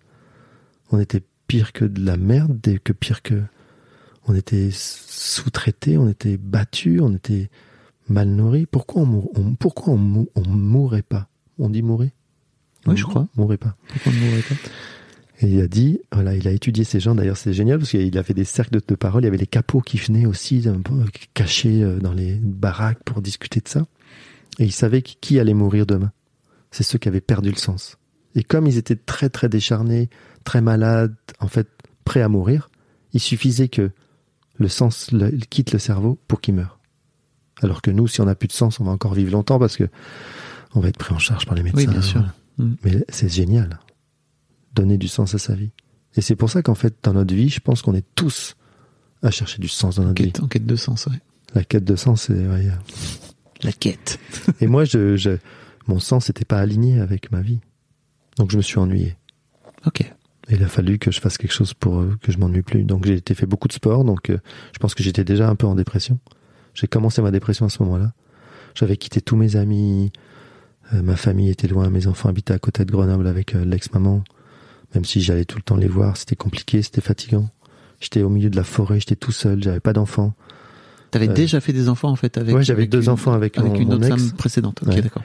A: On était pire que de la merde, que pire que... On était sous-traités, on était battus, on était mal nourris. Pourquoi on, on- pourquoi on, mou- on mourrait pas? On dit mourir?
C: Oui, je crois.
A: Mourrait pas.
C: Pourquoi on ne mourrait pas?
A: Et il a dit, voilà, il a étudié ces gens. D'ailleurs, c'est génial parce qu'il a fait des cercles de, de parole. Il y avait les capots qui venaient aussi un peu cachés euh, dans les baraques pour discuter de ça. Et il savait qui allait mourir demain. C'est ceux qui avaient perdu le sens. Et comme ils étaient très très décharnés, très malades, en fait prêts à mourir, il suffisait que le sens le- quitte le cerveau pour qu'ils meurent. Alors que nous, si on n'a plus de sens, on va encore vivre longtemps parce que on va être pris en charge par les médecins.
C: Oui, bien sûr. Mm.
A: Mais c'est génial. Donner du sens à sa vie. Et c'est pour ça qu'en fait, dans notre vie, je pense qu'on est tous à chercher du sens dans notre vie.
C: Quête, en quête de sens, ouais.
A: La quête de sens, c'est. ouais.
C: La quête.
A: Et moi, je, je- mon sens n'était pas aligné avec ma vie. Donc je me suis ennuyé.
C: Ok.
A: Et il a fallu que je fasse quelque chose pour euh, que je m'ennuie plus. Donc j'ai été fait beaucoup de sport. Donc euh, je pense que j'étais déjà un peu en dépression. J'ai commencé ma dépression à ce moment-là. J'avais quitté tous mes amis. Euh, ma famille était loin. Mes enfants habitaient à côté de Grenoble avec euh, l'ex-maman. Même si j'allais tout le temps les voir, c'était compliqué, c'était fatigant. J'étais au milieu de la forêt, j'étais tout seul, j'avais pas d'enfants.
C: T'avais déjà fait des enfants en fait avec.
A: Ouais, j'avais deux
C: une-
A: enfants avec mon-
C: une
A: mon
C: autre
A: ex.
C: femme précédente. Ok,
A: Ouais.
C: d'accord.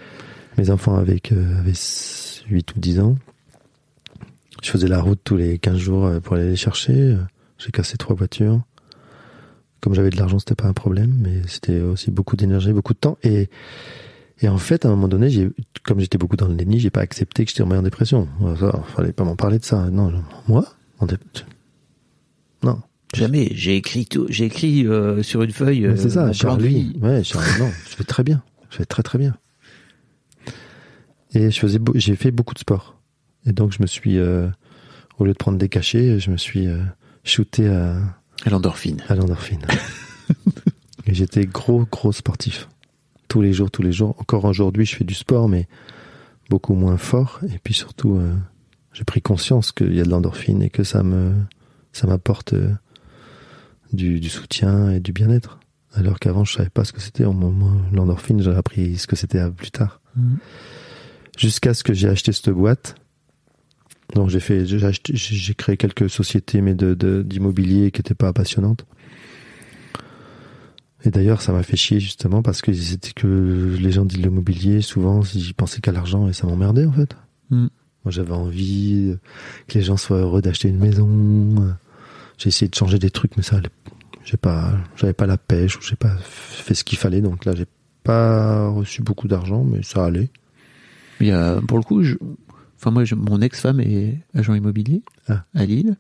A: Mes enfants avec, euh, avaient 8 ou 10 ans. Je faisais la route tous les 15 jours euh, pour aller les chercher. Euh, J'ai cassé trois voitures. Comme j'avais de l'argent, c'était pas un problème, mais c'était aussi beaucoup d'énergie, beaucoup de temps. Et, et en fait, à un moment donné, j'ai, comme j'étais beaucoup dans le déni, j'ai pas accepté que j'étais en dépression. Ça, fallait pas m'en parler de ça. Non, moi, non.
C: Jamais. J'ai écrit tout. J'ai écrit euh, sur une feuille.
A: C'est ça,
C: plan de
A: Charlie. Ouais, Charlie, non, je fais très bien. Je fais très très bien. Et je faisais, j'ai fait beaucoup de sport. Et donc je me suis, euh, au lieu de prendre des cachets, je me suis euh, shooté à,
C: À l'endorphine.
A: à l'endorphine. Et j'étais gros gros sportif. Tous les jours, tous les jours. Encore aujourd'hui, je fais du sport, mais beaucoup moins fort. Et puis surtout, euh, j'ai pris conscience qu'il y a de l'endorphine et que ça me, ça m'apporte euh, du, du soutien et du bien-être. Alors qu'avant, je savais pas ce que c'était. Au moment l'endorphine, j'ai appris ce que c'était plus tard.
C: Mhm.
A: Jusqu'à ce que j'ai acheté cette boîte. Donc j'ai fait, j'ai créé quelques sociétés, mais de de- d'immobilier qui n'étaient pas passionnantes. Et d'ailleurs, ça m'a fait chier justement parce que c'était que les gens de l'immobilier, souvent, ils pensaient qu'à l'argent et ça m'emmerdait en fait.
C: Mhm.
A: Moi, j'avais envie euh, que les gens soient heureux d'acheter une maison. J'ai essayé de changer des trucs, mais ça, j'ai pas, j'avais pas la pêche ou j'ai pas fait ce qu'il fallait. Donc là, j'ai pas reçu beaucoup d'argent, mais ça allait.
C: Il y a, pour le coup, je- enfin moi, je- mon ex-femme est agent immobilier
A: Ah.
C: à Lille,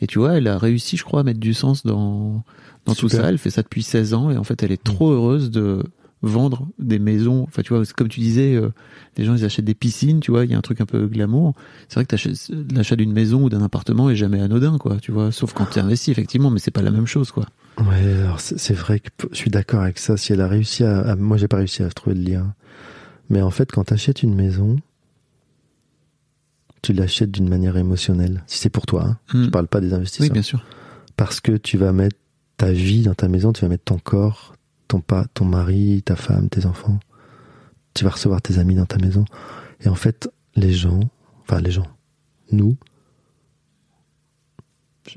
C: et tu vois, elle a réussi, je crois, à mettre du sens dans dans tout ça. Elle fait ça depuis 16 ans, et en fait, elle est trop heureuse de vendre des maisons. Enfin, tu vois, comme tu disais, euh, les gens ils achètent des piscines, tu vois, il y a un truc un peu glamour. C'est vrai que l'achat d'une maison ou d'un appartement est jamais anodin, quoi, tu vois, sauf quand tu investis effectivement, mais c'est pas la même chose, quoi.
A: Ouais, alors c'est vrai que je suis d'accord avec ça. Si elle a réussi à, à- moi, j'ai pas réussi à trouver le lien. Mais en fait, quand tu achètes une maison, tu l'achètes d'une manière émotionnelle. Si c'est pour toi, hein.
C: Hmm.
A: je parle pas des investisseurs.
C: Oui, bien sûr.
A: parce que tu vas mettre ta vie dans ta maison, tu vas mettre ton corps, ton pas, ton mari, ta femme, tes enfants, tu vas recevoir tes amis dans ta maison. Et en fait, les gens, enfin les gens, nous,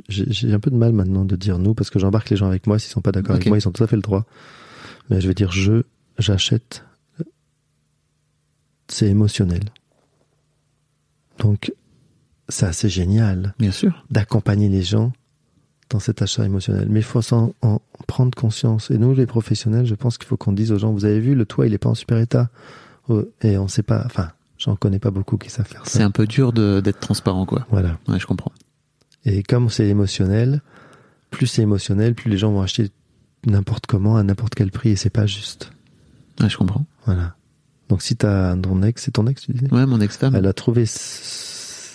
A: j'ai un peu de mal maintenant de dire nous parce que j'embarque les gens avec moi. S'ils sont pas d'accord avec moi, ils ont tout à fait le droit. Mais je vais dire je, j'achète. C'est émotionnel. Donc, c'est assez génial
C: Bien sûr.
A: d'accompagner les gens dans cet achat émotionnel. Mais il faut s'en en prendre conscience. Et nous, les professionnels, je pense qu'il faut qu'on dise aux gens, vous avez vu, le toit, il est pas en super état. Oh, Et on sait pas, enfin, j'en connais pas beaucoup qui savent faire
C: C'est
A: ça.
C: un peu dur d'être transparent, quoi.
A: Voilà.
C: Ouais, je comprends.
A: Et comme c'est émotionnel, plus c'est émotionnel, plus les gens vont acheter n'importe comment, à n'importe quel prix, et c'est pas juste.
C: Ouais, je comprends.
A: Voilà. Donc si t'as ton ex, c'est ton ex, tu disais?
C: Ouais, mon ex-femme.
A: Elle a trouvé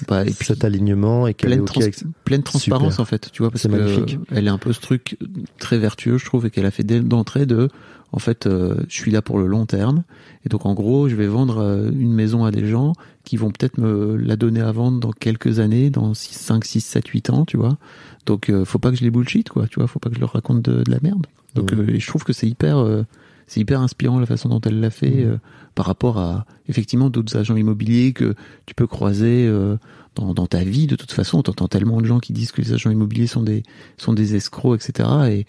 C: Bah, et puis,
A: cet alignement et qu'elle est
C: pleine,
A: ok
C: trans-
A: avec
C: pleine transparence
A: Super.
C: en fait tu vois parce
A: C'est
C: que
A: magnifique.
C: elle est un peu ce truc très vertueux je trouve et qu'elle a fait d'entrée de en fait euh, je suis là pour le long terme et donc en gros je vais vendre euh, une maison à des gens qui vont peut-être me la donner à vendre dans quelques années dans 6, 5 6 7 8 ans tu vois donc euh, faut pas que je les bullshit quoi tu vois faut pas que je leur raconte de, de la merde donc euh, et je trouve que c'est hyper euh, c'est hyper inspirant la façon dont elle l'a fait
A: Mhm.
C: euh, par rapport à effectivement d'autres agents immobiliers que tu peux croiser euh, dans, dans ta vie de toute façon t'entends tellement de gens qui disent que les agents immobiliers sont des sont des escrocs etc et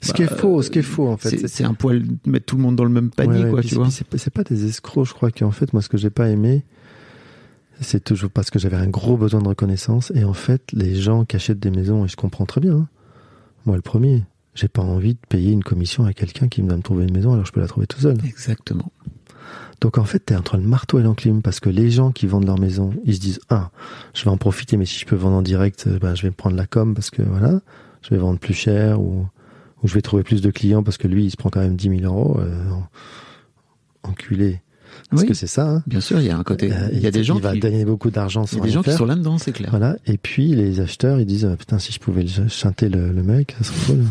A: Ce qui est
C: bah,
A: faux, ce qui est faux en fait.
C: c'est un poil de mettre tout le monde dans le même panier
A: Ouais,
C: quoi tu vois
A: puis C'est pas- c'est pas des escrocs, je crois qu'en fait, moi, ce que j'ai pas aimé, c'est toujours parce que j'avais un gros besoin de reconnaissance. Et en fait, les gens qui achètent des maisons, et je comprends très bien, hein, moi le premier, j'ai pas envie de payer une commission à quelqu'un qui va me trouver une maison alors je peux la trouver tout seul.
C: exactement
A: Donc en fait, t'es entre le marteau et l'enclume parce que les gens qui vendent leur maison, ils se disent ah, je vais en profiter, mais si je peux vendre en direct, ben je vais me prendre la com parce que voilà, je vais vendre plus cher ou ou je vais trouver plus de clients parce que lui, il se prend quand même 10 000 euros, euh, en- enculé. Parce
C: Oui.
A: que c'est ça. Hein.
C: bien sûr il y a un côté
A: Euh,
C: il y a des gens
A: il va
C: qui
A: gagner beaucoup d'argent
C: il y a des gens qui sont là dedans c'est clair
A: Voilà. Et puis les acheteurs, ils disent ah, putain si je pouvais chanter le, le mec, ça serait cool.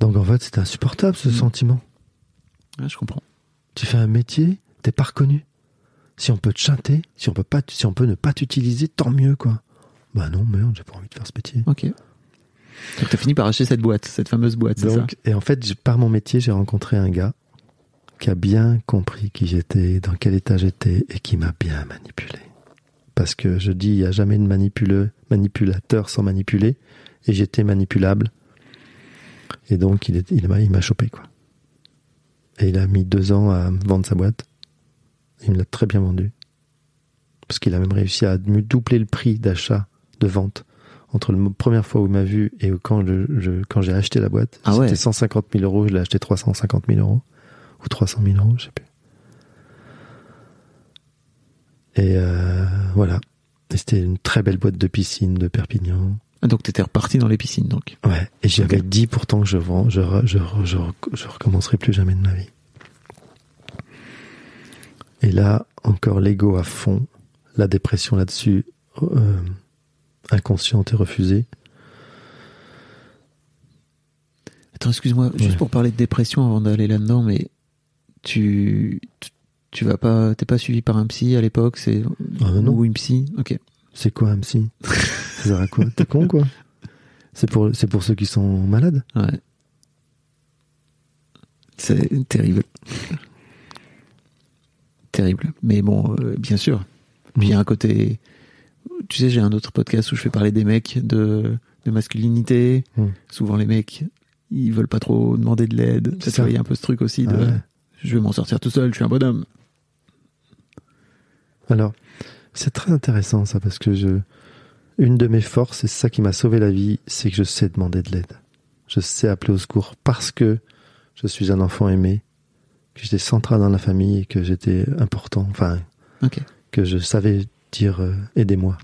A: Donc en fait, c'est insupportable ce
C: Mm.
A: sentiment.
C: Ouais, je comprends
A: Tu fais un métier, t'es pas reconnu. Si on peut te chanter, si on peut pas, si on peut ne pas t'utiliser, tant mieux quoi. Bah non, merde, j'ai pas envie de faire ce métier.
C: ok donc t'as fini par acheter cette boîte cette fameuse boîte ça
A: et en fait, par mon métier, j'ai rencontré un gars qui a bien compris qui j'étais, dans quel état j'étais, et qui m'a bien manipulé. Parce que je dis, il n'y a jamais de manipuleux, manipulateur sans manipuler, et j'étais manipulable. Et donc, il, est, il m'a, il m'a chopé, quoi. Et il a mis deux ans à vendre sa boîte. Il me l'a très bien vendu. Parce qu'il a même réussi à me doubler le prix d'achat, de vente, entre la première fois où il m'a vu et quand, je, je- quand j'ai acheté la boîte.
C: Ah ouais.
A: C'était 150 000 euros, je l'ai acheté 350 000 euros. Ou 300 000 euros, je sais plus. Et euh, voilà. Et c'était une très belle boîte de piscine de Perpignan.
C: Donc t'étais reparti dans les piscines donc
A: Ouais. Et j'avais dit pourtant que je, vends- je, je, je, je recommencerai plus jamais de ma vie. Et là, encore l'ego à fond, la dépression là-dessus, euh, inconsciente et refusée.
C: Attends, excuse-moi, juste pour parler de dépression avant d'aller là-dedans, mais tu, tu- vas pas, t'es pas suivi par un psy à l'époque, c'est
A: Ah, non.
C: ou une psy, ok.
A: C'est quoi un psy? Ça sert à quoi T'es con quoi C'est pour, c'est pour ceux qui sont malades
C: Ouais. C'est terrible. terrible. Mais bon, euh, bien sûr. Puis il y a un côté. Tu sais, j'ai un autre podcast où je fais parler des mecs de, de masculinité.
A: Mm.
C: Souvent, les mecs, ils veulent pas trop demander de l'aide. Il y a un peu ce truc aussi de.
A: Ah ouais.
C: Je vais m'en sortir tout seul, je suis un bonhomme.
A: Alors, c'est très intéressant ça parce que je, une de mes forces, et c'est ça qui m'a sauvé la vie, c'est que je sais demander de l'aide. Je sais appeler au secours parce que je suis un enfant aimé, que j'étais central dans la famille et que j'étais important, enfin, que je savais dire euh, aidez-moi.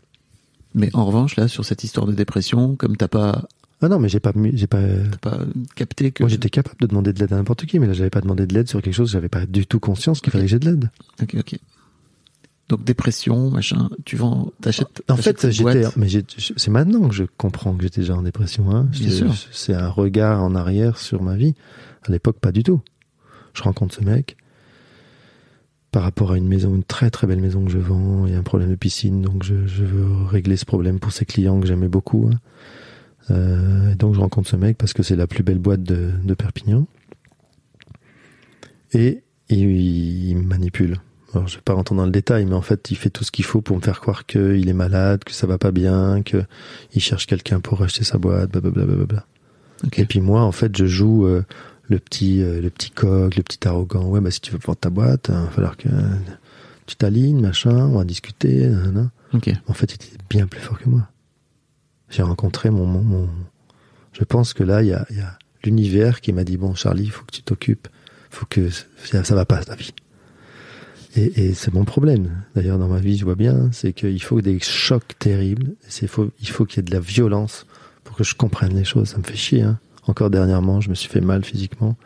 C: Mais en revanche, là, sur cette histoire de dépression, comme t'as pas,
A: Ah non, mais j'ai pas, j'ai pas.
C: pas capté que.
A: Moi, j'étais capable de demander de l'aide à n'importe qui, mais là, j'avais pas demandé de l'aide sur quelque chose, j'avais pas du tout conscience qu'il fallait que j'ai de l'aide.
C: Ok, ok. Donc dépression, machin, tu vends, t'achètes.
A: En fait, j'étais, mais c'est maintenant que je comprends que j'étais déjà en dépression. Hein. C'est- un regard en arrière sur ma vie. À l'époque, pas du tout. Je rencontre ce mec par rapport à une maison, une très très belle maison que je vends. Il y a un problème de piscine, donc je, je veux régler ce problème pour ses clients que j'aimais beaucoup. hein. Euh, et donc je rencontre ce mec parce que c'est la plus belle boîte de, de Perpignan. Et et il, manipule. Alors, je vais pas rentrer dans le détail, mais en fait, il fait tout ce qu'il faut pour me faire croire qu'il est malade, que ça va pas bien, que il cherche quelqu'un pour acheter sa boîte, blablabla. blablabla.
C: Ok.
A: Et puis moi, en fait, je joue euh, le petit, euh, le petit coq, le petit arrogant. Ouais, bah si tu veux vendre ta boîte, il va falloir que tu t'alignes, machin, on va discuter. nanana.
C: Ok.
A: En fait, il était bien plus fort que moi. J'ai rencontré mon, mon, mon- Je pense que là, il y a, il y a l'univers qui m'a dit bon, Charlie, il faut que tu t'occupes, faut que ça, ça va pas ta vie. Et, et c'est mon problème. D'ailleurs, dans ma vie, je vois bien, c'est qu'il faut des chocs terribles. Faut, il faut qu'il y ait de la violence pour que je comprenne les choses. Ça me fait chier. Hein. Encore dernièrement, je me suis fait mal physiquement.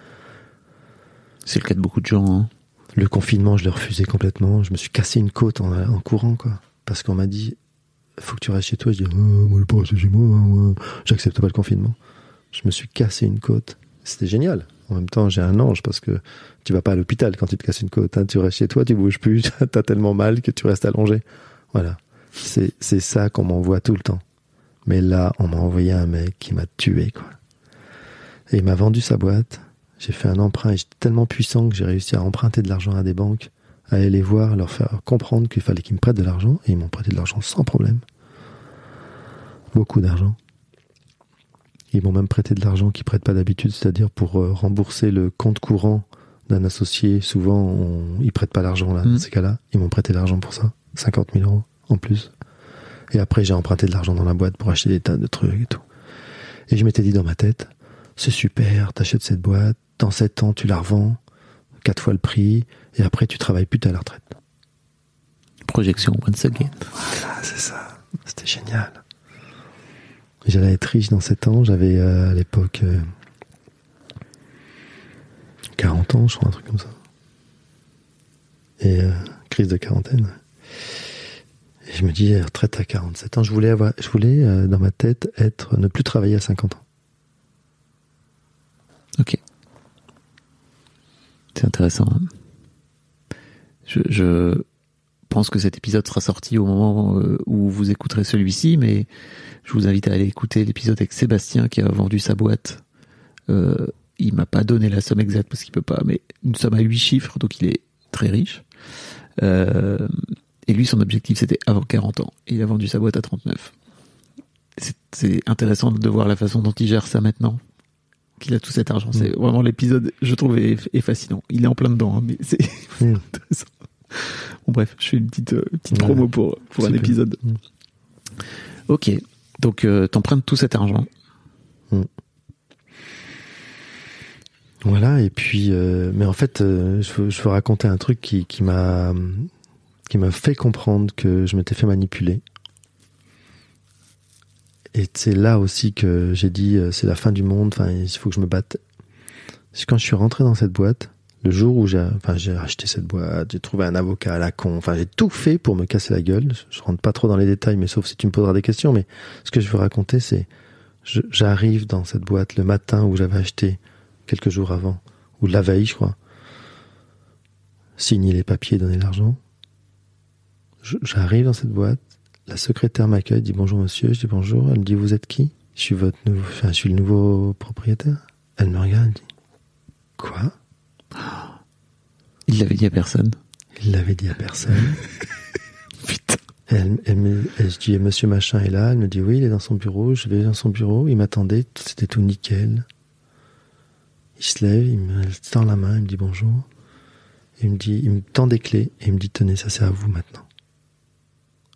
C: C'est le cas de beaucoup de gens. hein.
A: Le confinement, je l'ai refusé complètement. Je me suis cassé une côte en, en courant, quoi. Parce qu'on m'a dit, faut que tu restes chez toi. Je dis, oh, moi, je rester chez moi. moi. J'accepte pas le confinement. Je me suis cassé une côte. C'était génial. En même temps, j'ai un ange parce que tu vas pas à l'hôpital quand tu te casses une côte. hein. Tu restes chez toi, tu bouges plus. T'as tellement mal que tu restes allongé. Voilà. C'est, c'est ça qu'on m'envoie tout le temps. Mais là, on m'a envoyé un mec qui m'a tué, quoi. Et il m'a vendu sa boîte. J'ai fait un emprunt et j'étais tellement puissant que j'ai réussi à emprunter de l'argent à des banques, à aller les voir, leur faire comprendre qu'il fallait qu'ils me prêtent de l'argent et ils m'ont prêté de l'argent sans problème. Beaucoup d'argent. Ils m'ont même prêté de l'argent qu'ils prêtent pas d'habitude, c'est-à-dire pour euh, rembourser le compte courant d'un associé. Souvent, on, ils prêtent pas l'argent là,
C: Mhm.
A: dans ces cas-là. Ils m'ont prêté de l'argent pour ça. 50 000 euros en plus. Et après, j'ai emprunté de l'argent dans la boîte pour acheter des tas de trucs et tout. Et je m'étais dit dans ma tête, c'est super, t'achètes cette boîte, dans 7 ans, tu la revends, quatre fois le prix, et après, tu travailles plus, à la retraite.
C: Projection once again.
A: Ah, c'est ça. C'était génial. J'allais être riche dans 7 ans. J'avais euh, à l'époque euh, 40 ans, je crois, un truc comme ça. Et euh, crise de quarantaine. Et je me dis, euh, retraite à 47 ans. Je voulais, avoir, je voulais euh, dans ma tête, être, ne plus travailler à 50 ans.
C: Ok. C'est intéressant. hein. Je pense que cet épisode sera sorti au moment euh, où vous écouterez celui-ci, mais je vous invite à aller écouter l'épisode avec Sébastien qui a vendu sa boîte. Euh, il m'a pas donné la somme exacte parce qu'il peut pas, mais une somme à huit chiffres, donc il est très riche. Euh, et lui, son objectif, c'était avant 40 ans. Et il a vendu sa boîte à 39. C'est- intéressant de voir la façon dont il gère ça maintenant qu'il a tout cet argent. C'est vraiment l'épisode, je trouve, est, est fascinant. Il est en plein dedans, hein, mais c'est
A: Mm.
C: intéressant. Bon bref, je fais une petite, euh, petite promo pour, pour un épisode.
A: Mm.
C: Ok, donc euh, t'empruntes tout cet argent.
A: Voilà, et puis, euh, mais en fait, je, veux, je veux raconter un truc qui, qui m'a qui m'a fait comprendre que je m'étais fait manipuler. Et c'est là aussi que j'ai dit, c'est la fin du monde, enfin, il faut que je me batte. C'est quand je suis rentré dans cette boîte, le jour où j'ai enfin, j'ai acheté cette boîte, j'ai trouvé un avocat à la con, enfin, j'ai tout fait pour me casser la gueule. Je rentre pas trop dans les détails, mais sauf si tu me poseras des questions, mais ce que je veux raconter, c'est, j'arrive dans cette boîte le matin où j'avais acheté quelques jours avant, ou la veille, je crois. Signer les papiers, donner l'argent. J'arrive dans cette boîte, la secrétaire m'accueille, dit bonjour monsieur, je dis bonjour, elle me dit vous êtes qui? Je suis votre nouveau, enfin, je suis le nouveau propriétaire. Elle me regarde, elle dit quoi?
C: Il l'avait dit à personne.
A: Il l'avait dit à personne.
C: Putain.
A: Elle, elle me, elle- je dis monsieur machin est là, elle me dit oui, il est dans son bureau, je vais dans son bureau, il m'attendait, c'était tout nickel. Il se lève, il me tend la main, il me dit bonjour. Il me dit, il me tend des clés et il me dit tenez, ça c'est à vous maintenant.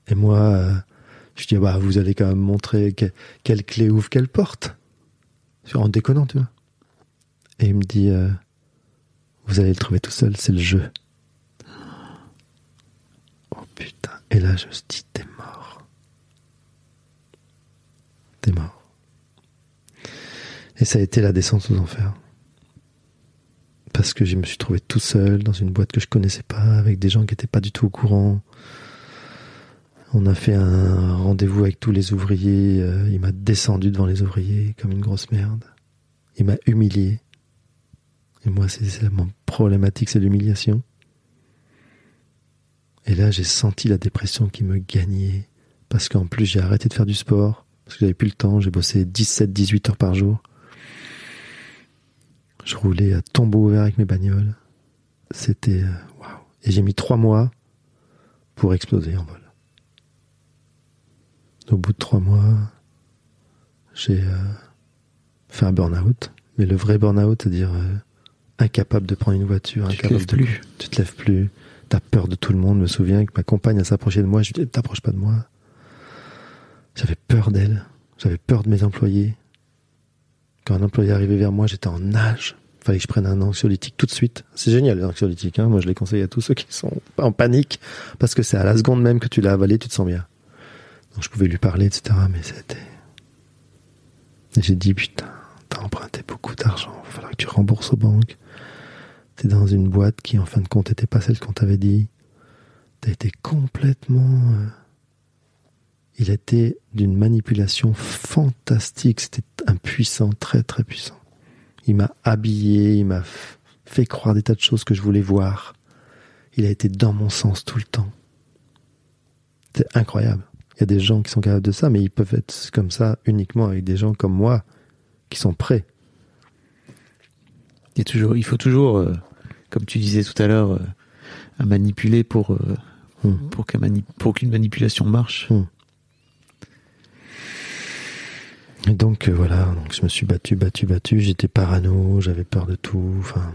A: Et moi, euh, je dis bah vous allez quand même montrer que- quelle clé ouvre quelle porte. En déconnant, tu vois. Et il me dit euh, vous allez le trouver tout seul, c'est le jeu. Oh putain. Et là, je suis dit, t'es mort. T'es mort. Et ça a été la descente aux enfers. Parce que je me suis trouvé tout seul dans une boîte que je connaissais pas, avec des gens qui étaient pas du tout au courant. On a fait un rendez-vous avec tous les ouvriers. euh, il m'a descendu devant les ouvriers comme une grosse merde. Il m'a humilié. Et moi, c'est mon problématique, c'est l'humiliation. Et là, j'ai senti la dépression qui me gagnait. Parce qu'en plus, j'ai arrêté de faire du sport. Parce que j'avais plus le temps. J'ai bossé 17, 18 heures par jour. Je roulais à tombeau ouvert avec mes bagnoles. c'était euh, waouh. Et j'ai mis trois mois pour exploser en vol. Au bout de trois mois, j'ai euh, fait un burn-out. Mais le vrai burn-out, c'est-à-dire euh, incapable de prendre une voiture,
C: Tu te
A: incapable
C: lèves
A: de
C: plus.
A: Tu te lèves plus. T'as peur de tout le monde. Je me souviens que ma compagne elle s'approchait de moi. Je lui dis t'approches pas de moi. J'avais peur d'elle. J'avais peur de mes employés. Quand un employé arrivait vers moi, j'étais en nage. Fallait que je prenne un anxiolytique tout de suite. C'est génial les anxiolytiques. Hein. Moi, je les conseille à tous ceux qui sont en panique parce que c'est à la seconde même que tu l'as avalé, tu te sens bien. Donc je pouvais lui parler, etc. Mais c'était. Et j'ai dit putain, t'as emprunté beaucoup d'argent. Il va falloir que tu rembourses aux banques. Dans une boîte qui, en fin de compte, n'était pas celle qu'on t'avait dit. T'as été complètement. euh, Il était d'une manipulation fantastique. C'était un puissant, très très puissant. Il m'a habillé, il m'a fait croire des tas de choses que je voulais voir. Il a été dans mon sens tout le temps. C'est incroyable. Il y a des gens qui sont capables de ça, mais ils peuvent être comme ça uniquement avec des gens comme moi qui sont prêts.
C: Il faut toujours, euh, comme tu disais tout à l'heure, euh, à manipuler pour, euh,
A: Hmm.
C: pour mani- qu'une manipulation marche.
A: Hmm. Et donc euh, voilà, donc je me suis battu, battu, battu. J'étais parano, j'avais peur de tout. Enfin,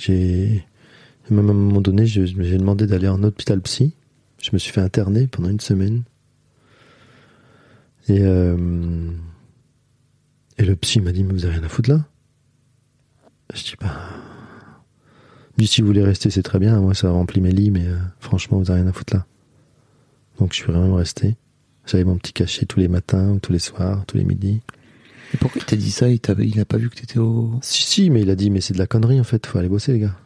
A: j'ai même à un moment donné, j'ai demandé d'aller en hôpital psy. Je me suis fait interner pendant une semaine. Et euh, et le psy m'a dit mais vous avez rien à foutre là? Je dis bah dit si vous voulez rester c'est très bien. Moi ça remplit mes lits mais euh, franchement vous avez rien à foutre là. Donc je suis vraiment resté. J'avais mon petit cachet tous les matins, ou tous les soirs, tous les midis.
C: Et pourquoi il t'a dit ça? Il t'a il a pas vu que t'étais au.
A: Si, si, mais il a dit, mais c'est de la connerie en fait, faut aller bosser les gars.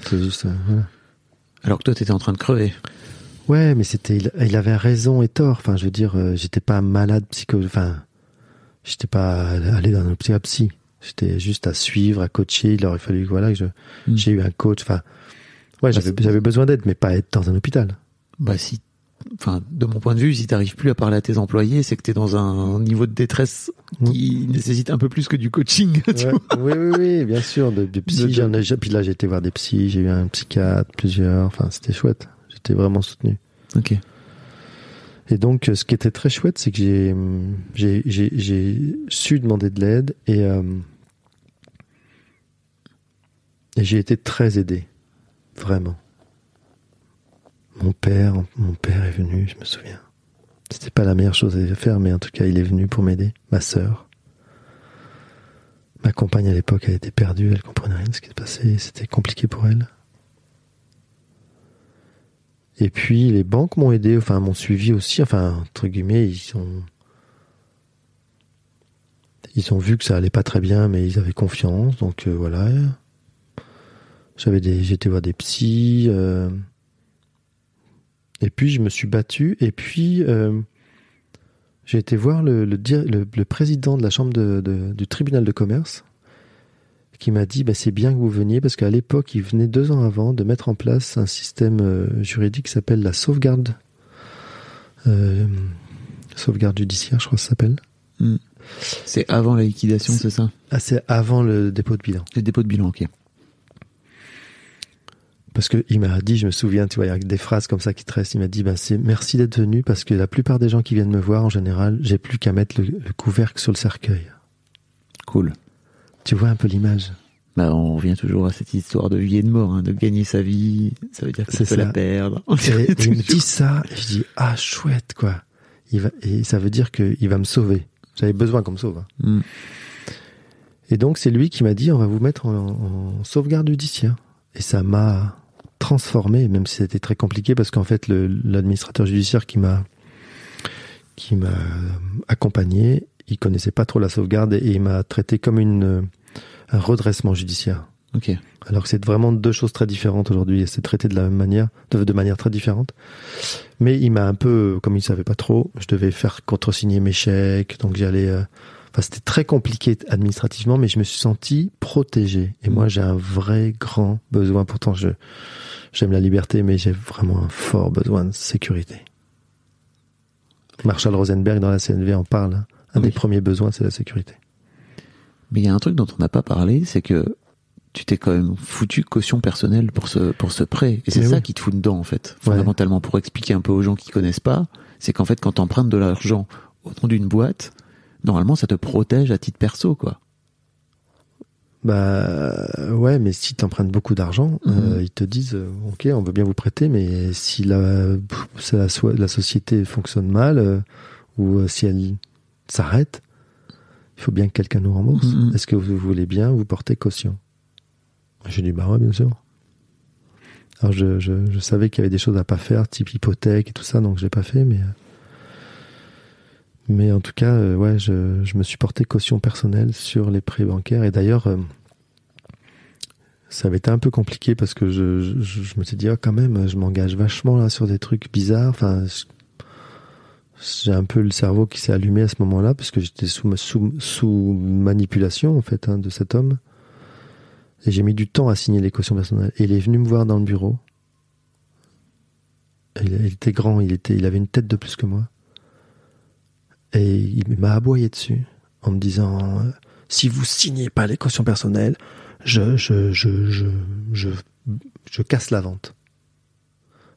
A: C'est juste, euh, voilà.
C: Alors que toi t'étais en train de crever.
A: Ouais, mais c'était, il, il avait raison et tort. Enfin, je veux dire, euh, j'étais pas malade psycho, enfin, j'étais pas allé dans un psy. J'étais juste à suivre, à coacher. Il aurait fallu, voilà, que je,
C: Mm.
A: j'ai eu un coach. Enfin, ouais, j'avais,
C: c'est-
A: j'avais besoin d'aide, mais pas être dans un hôpital.
C: Bah si, enfin de mon point de vue, si t'arrives plus à parler à tes employés, c'est que t'es dans un niveau de détresse qui nécessite un peu plus que du coaching. tu
A: Ouais,
C: vois.
A: oui, oui, oui, bien sûr. De, de psy,
C: De-
A: j'en ai, puis là, j'ai été voir des psys, j'ai eu un psychiatre, plusieurs. Enfin, c'était chouette. J'étais vraiment soutenu.
C: Ok.
A: Et donc, euh, ce qui était très chouette, c'est que j'ai, j'ai, j'ai, j'ai su demander de l'aide et, euh, et j'ai été très aidé. Vraiment. Mon père, mon père est venu, je me souviens. C'était pas la meilleure chose à faire, mais en tout cas, il est venu pour m'aider. Ma sœur. Ma compagne à l'époque, elle était perdue, elle comprenait rien de ce qui se passait, c'était compliqué pour elle. Et puis les banques m'ont aidé, enfin m'ont suivi aussi, enfin entre guillemets, ils ont ils ont vu que ça allait pas très bien, mais ils avaient confiance, donc euh, voilà. J'avais des, j'étais voir des psys, euh, et puis je me suis battu, et puis euh, j'ai été voir le, le, le- le président de la chambre de, de- du tribunal de commerce, qui m'a dit bah, c'est bien que vous veniez parce qu'à l'époque il venait deux ans avant de mettre en place un système euh, juridique qui s'appelle la sauvegarde euh, sauvegarde judiciaire je crois que ça s'appelle.
C: C'est avant la liquidation, c'est ça?
A: ah, c'est avant le dépôt de bilan.
C: Le dépôt de bilan, ok.
A: Parce que il m'a dit je me souviens tu vois il y a des phrases comme ça qui te restent il m'a dit bah, c'est merci d'être venu parce que la plupart des gens qui viennent me voir en général j'ai plus qu'à mettre le, le couvercle sur le cercueil
C: Cool.
A: tu vois un peu l'image?
C: Bah, on revient toujours à cette histoire de vie et de mort, hein, de gagner sa vie, ça veut dire que
A: C'est
C: tu peux la perdre.
A: Et, et il me dit ça, et je dis ah chouette quoi. Il va, et ça veut dire qu'il va me sauver. J'avais besoin qu'on me sauve. hein.
C: Mm.
A: Et donc c'est lui qui m'a dit on va vous mettre en, en sauvegarde judiciaire. Et ça m'a transformé, même si c'était très compliqué parce qu'en fait le- l'administrateur judiciaire qui m'a qui m'a accompagné, il connaissait pas trop la sauvegarde et il m'a traité comme une un redressement judiciaire.
C: Ok.
A: Alors que c'est vraiment deux choses très différentes aujourd'hui et c'est traité de la même manière, de, de manière très différente. Mais il m'a un peu, comme il savait pas trop, je devais faire contresigner mes chèques, donc j'allais. euh, Enfin, c'était très compliqué administrativement, mais je me suis senti protégé. Et moi, j'ai un vrai grand besoin. Pourtant, je j'aime la liberté, mais j'ai vraiment un fort besoin de sécurité. Marshall Rosenberg dans la CNV en parle. Un
C: Oui.
A: des premiers besoins, c'est la sécurité.
C: Mais il y a un truc dont on n'a pas parlé, c'est que tu t'es quand même foutu caution personnelle pour ce pour ce prêt et c'est
A: Mais
C: ça
A: oui.
C: qui te fout dedans en fait fondamentalement pour expliquer un peu aux gens qui connaissent pas c'est qu'en fait quand t'empruntes de l'argent au nom d'une boîte normalement ça te protège à titre perso quoi
A: Bah ouais, mais si t'empruntes beaucoup d'argent,
C: Mhm.
A: euh, ils te disent euh, ok, on veut bien vous prêter, mais si la, si la, la société fonctionne mal euh, ou si elle s'arrête, il faut bien que quelqu'un nous rembourse.
C: Mhm.
A: Est-ce que vous voulez bien vous porter caution? J'ai dit bah ouais, bien sûr. Alors je, je, je savais qu'il y avait des choses à pas faire, type hypothèque et tout ça, donc je l'ai pas fait, mais mais en tout cas, euh, ouais, je, je me suis porté caution personnelle sur les prêts bancaires. Et d'ailleurs, euh, ça avait été un peu compliqué parce que je, je, je me suis dit, ah, quand même, je m'engage vachement là sur des trucs bizarres. Enfin, j'ai un peu le cerveau qui s'est allumé à ce moment-là parce que j'étais sous, sous, sous manipulation en fait hein, de cet homme. Et j'ai mis du temps à signer les cautions personnelles. Et il est venu me voir dans le bureau. Il, il était grand, il était, il avait une tête de plus que moi. Et il m'a aboyé dessus en me disant euh, si vous signez pas les cautions personnelles, je je je je casse la vente.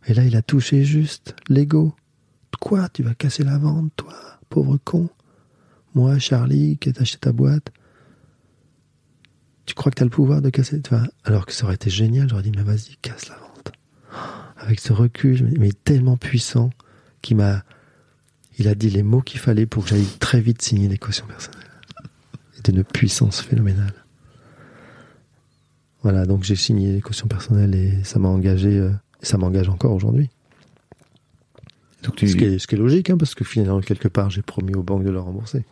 A: Et là, il a touché juste l'ego. Quoi, tu vas casser la vente, toi, pauvre con? Moi, Charlie, qui ai acheté ta boîte, tu crois que tu as le pouvoir de casser Alors que ça aurait été génial, j'aurais dit mais vas-y, casse la vente. Avec ce recul, mais tellement puissant qu'il m'a il a dit les mots qu'il fallait pour que j'aille très vite signer les cautions personnelles. C'était une puissance phénoménale. Voilà, donc j'ai signé les cautions personnelles et ça m'a engagé, euh, et ça m'engage encore aujourd'hui.
C: donc tu
A: Ce, qui est, ce qui est logique, hein, parce que finalement, quelque part, j'ai promis aux banques de le rembourser.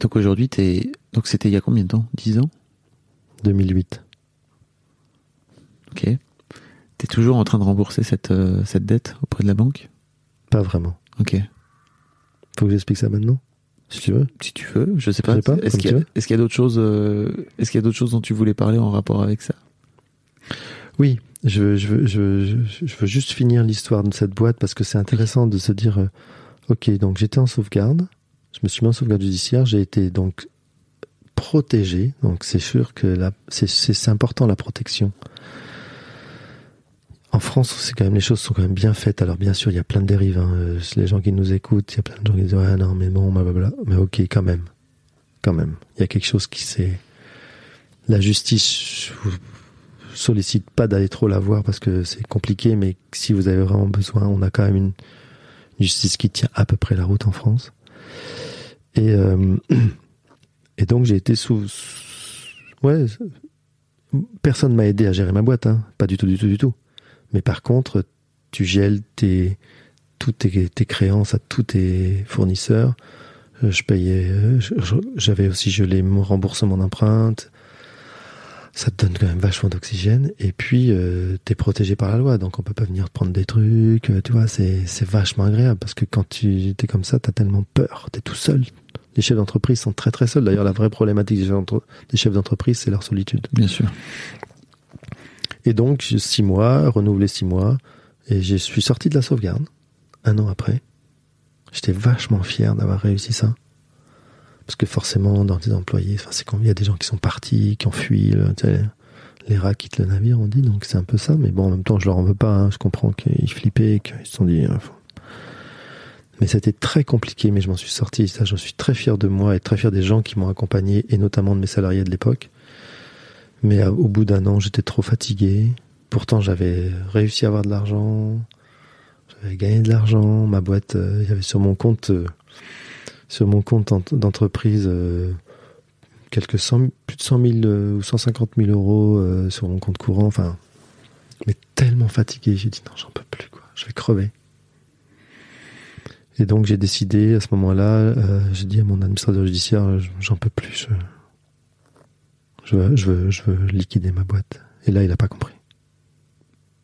C: donc aujourd'hui t'es donc c'était il y a combien de temps? 10 ans?
A: 2008.
C: ok t'es toujours en train de rembourser cette euh, cette dette auprès de la banque?
A: Pas vraiment.
C: Ok.
A: Faut que j'explique ça maintenant Si tu veux.
C: si tu veux je sais pas,
A: pas,
C: est-ce qu'il y a, y d'autres choses euh, est-ce qu'il y a d'autres choses dont tu voulais parler en rapport avec ça?
A: Oui, je veux, je veux, je veux, je- je veux juste finir l'histoire de cette boîte parce que c'est intéressant de se dire, euh, ok, donc j'étais en sauvegarde, je me suis mis en sauvegarde judiciaire, j'ai été donc protégé, donc c'est sûr que c'est important la protection. En France, c'est quand même les choses sont quand même bien faites. Alors bien sûr, il y a plein de dérives. Hein. Euh, Les gens qui nous écoutent, il y a plein de gens qui disent ouais non mais bon, blablabla. Mais ok, quand même, quand même, il y a quelque chose qui s'est. La justice, je vous sollicite pas d'aller trop la voir parce que c'est compliqué, mais si vous avez vraiment besoin, on a quand même une justice qui tient à peu près la route en France. Et, euh, et donc j'ai été sous... Ouais, personne m'a aidé à gérer ma boîte, hein. pas du tout, du tout, du tout. Mais par contre, tu gèles tes, toutes tes, créances à tous tes fournisseurs. Euh, Je payais, euh, j'avais aussi gelé mon remboursement d'empreinte ça te donne quand même vachement d'oxygène. Et puis euh, t'es protégé par la loi. Donc on peut pas venir te prendre des trucs. Tu vois c'est vachement agréable. Parce que quand tu t'es comme ça t'as tellement peur. T'es tout seul. Les chefs d'entreprise sont très très seuls. D'ailleurs la vraie problématique des chefs d'entreprise c'est leur solitude.
C: Bien sûr
A: et donc six mois renouvelé six mois et je suis sorti de la sauvegarde un an après. J'étais vachement fier d'avoir réussi ça. Parce que forcément dans tes employés enfin c'est quand il y a des gens qui sont partis qui ont fui les rats quittent le navire on dit donc c'est un peu ça mais bon en même temps je leur en veux pas hein. je comprends qu'ils flippaient qu'ils se sont dit euh, faut- mais c'était très compliqué mais je m'en suis sorti ça je suis très fier de moi et très fier des gens qui m'ont accompagné et notamment de mes salariés de l'époque mais euh, au bout d'un an j'étais trop fatigué. Pourtant j'avais réussi à avoir de l'argent. J'avais gagné de l'argent. Ma boîte euh, il y avait sur mon compte euh, sur mon compte ent- d'entreprise quelques cent, plus de 100 000 euh, ou 150 000 euros sur mon compte courant, enfin, mais tellement fatigué, j'ai dit non, j'en peux plus, quoi, je vais crever. Et donc j'ai décidé à ce moment-là, j'ai dit à mon administrateur judiciaire, j'en peux plus, je, veux, je, veux, je veux liquider ma boîte. Et là, il n'a pas compris.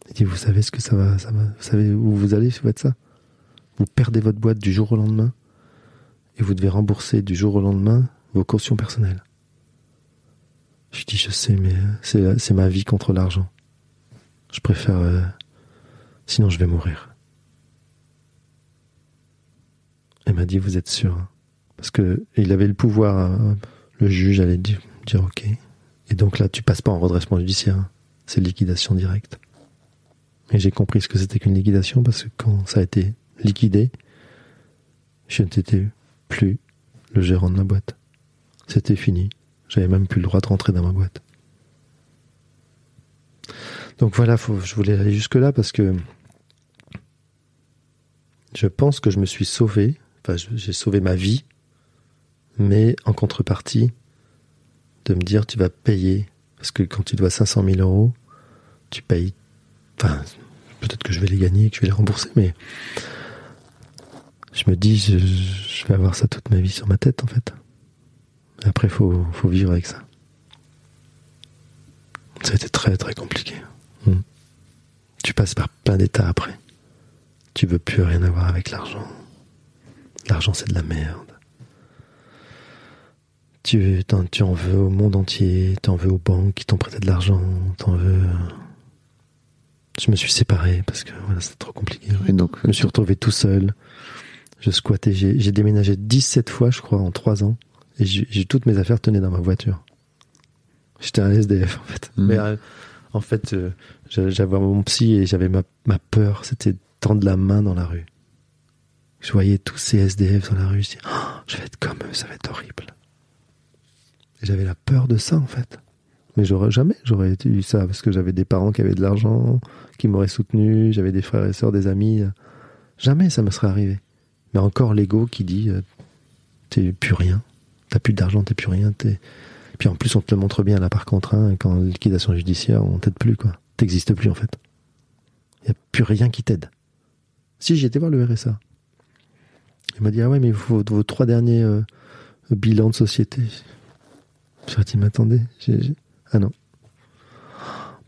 A: Il dit, vous savez ce que ça va, ça va, vous savez où vous allez si vous faites ça? Vous perdez votre boîte du jour au lendemain et vous devez rembourser du jour au lendemain vos cautions personnelles. Je dis, je sais, mais euh, c'est, ma vie contre l'argent. Je préfère... euh, sinon, je vais mourir. Elle m'a dit, vous êtes sûr hein? Parce que il avait le pouvoir, hein, le juge allait dire ok. Et donc là, tu passes pas en redressement judiciaire. hein. C'est liquidation directe. Et j'ai compris ce que c'était qu'une liquidation parce que quand ça a été liquidé, je n'étais plus le gérant de ma boîte. C'était fini. J'avais même plus le droit de rentrer dans ma boîte. Donc voilà, je voulais aller jusque-là parce que je pense que je me suis sauvé. Enfin, j'ai sauvé ma vie, mais en contrepartie de me dire tu vas payer. Parce que quand tu dois 500 000 euros, tu payes. Enfin, peut-être que je vais les gagner, que je vais les rembourser, mais je me dis je, vais avoir ça toute ma vie sur ma tête en fait. Après, faut, faut vivre avec ça. Ça a été très très compliqué. Mm. Tu passes par plein d'états après. Tu veux plus rien avoir avec l'argent. L'argent, c'est de la merde. Tu, t'en- tu en veux au monde entier, tu en veux aux banques qui t'ont prêté de l'argent, t'en veux. Je me suis séparé parce que voilà, c'était trop compliqué.
C: Et donc,
A: Je me suis retrouvé tout seul. Je squattais. J'ai déménagé 17 fois, je crois, en 3 ans. Et j'ai toutes mes affaires tenaient dans ma voiture. J'étais un SDF, en fait.
C: Mhm.
A: Mais euh, en fait, euh, j'a- j'avais mon psy et j'avais ma, ma peur. C'était de tendre la main dans la rue. Je voyais tous ces SDF dans la rue. Je dis, Oh, je vais être comme eux, ça va être horrible. J'avais la peur de ça, en fait. Mais j'aurais jamais, j'aurais eu ça parce que j'avais des parents qui avaient de l'argent, qui m'auraient soutenu, j'avais des frères et sœurs, des amis. Jamais ça me serait arrivé. Mais encore l'ego qui dit euh, t'es plus rien, t'as plus d'argent, t'es plus rien. Puis en plus on te le montre bien là par contre, hein, quand liquidation judiciaire, on t'aide plus quoi. T'existes plus en fait. Il y a plus rien qui t'aide. Si été voir le RSA, il m'a dit ah ouais mais vos, vos trois derniers euh, bilans de société. J'ai dit ah non.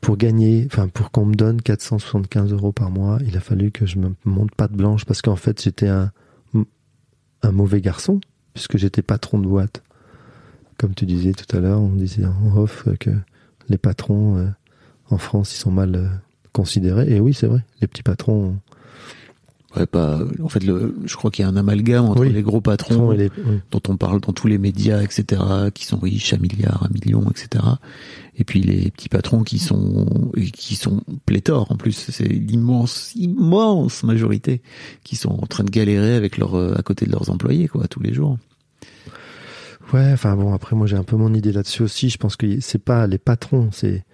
A: Pour gagner, enfin pour qu'on me donne 475 euros par mois, il a fallu que je me monte patte blanche parce qu'en fait j'étais un, un mauvais garçon puisque j'étais patron de boîte. Comme tu disais tout à l'heure, on disait en off que les patrons euh, en France ils sont mal euh, considérés. Et oui c'est vrai, les petits patrons
C: ouais, pas, en fait, le, je crois qu'il y a un amalgame entre
A: Oui.
C: les gros patrons
A: les,
C: dont on parle dans tous les médias, etc., qui sont riches à milliards, à millions, etc. Et puis les petits patrons qui sont qui sont pléthores en plus, c'est l'immense immense majorité qui sont en train de galérer avec leur euh, à côté de leurs employés quoi tous les jours.
A: Ouais, enfin bon, après moi j'ai un peu mon idée là-dessus aussi. Je pense que c'est pas les patrons, c'est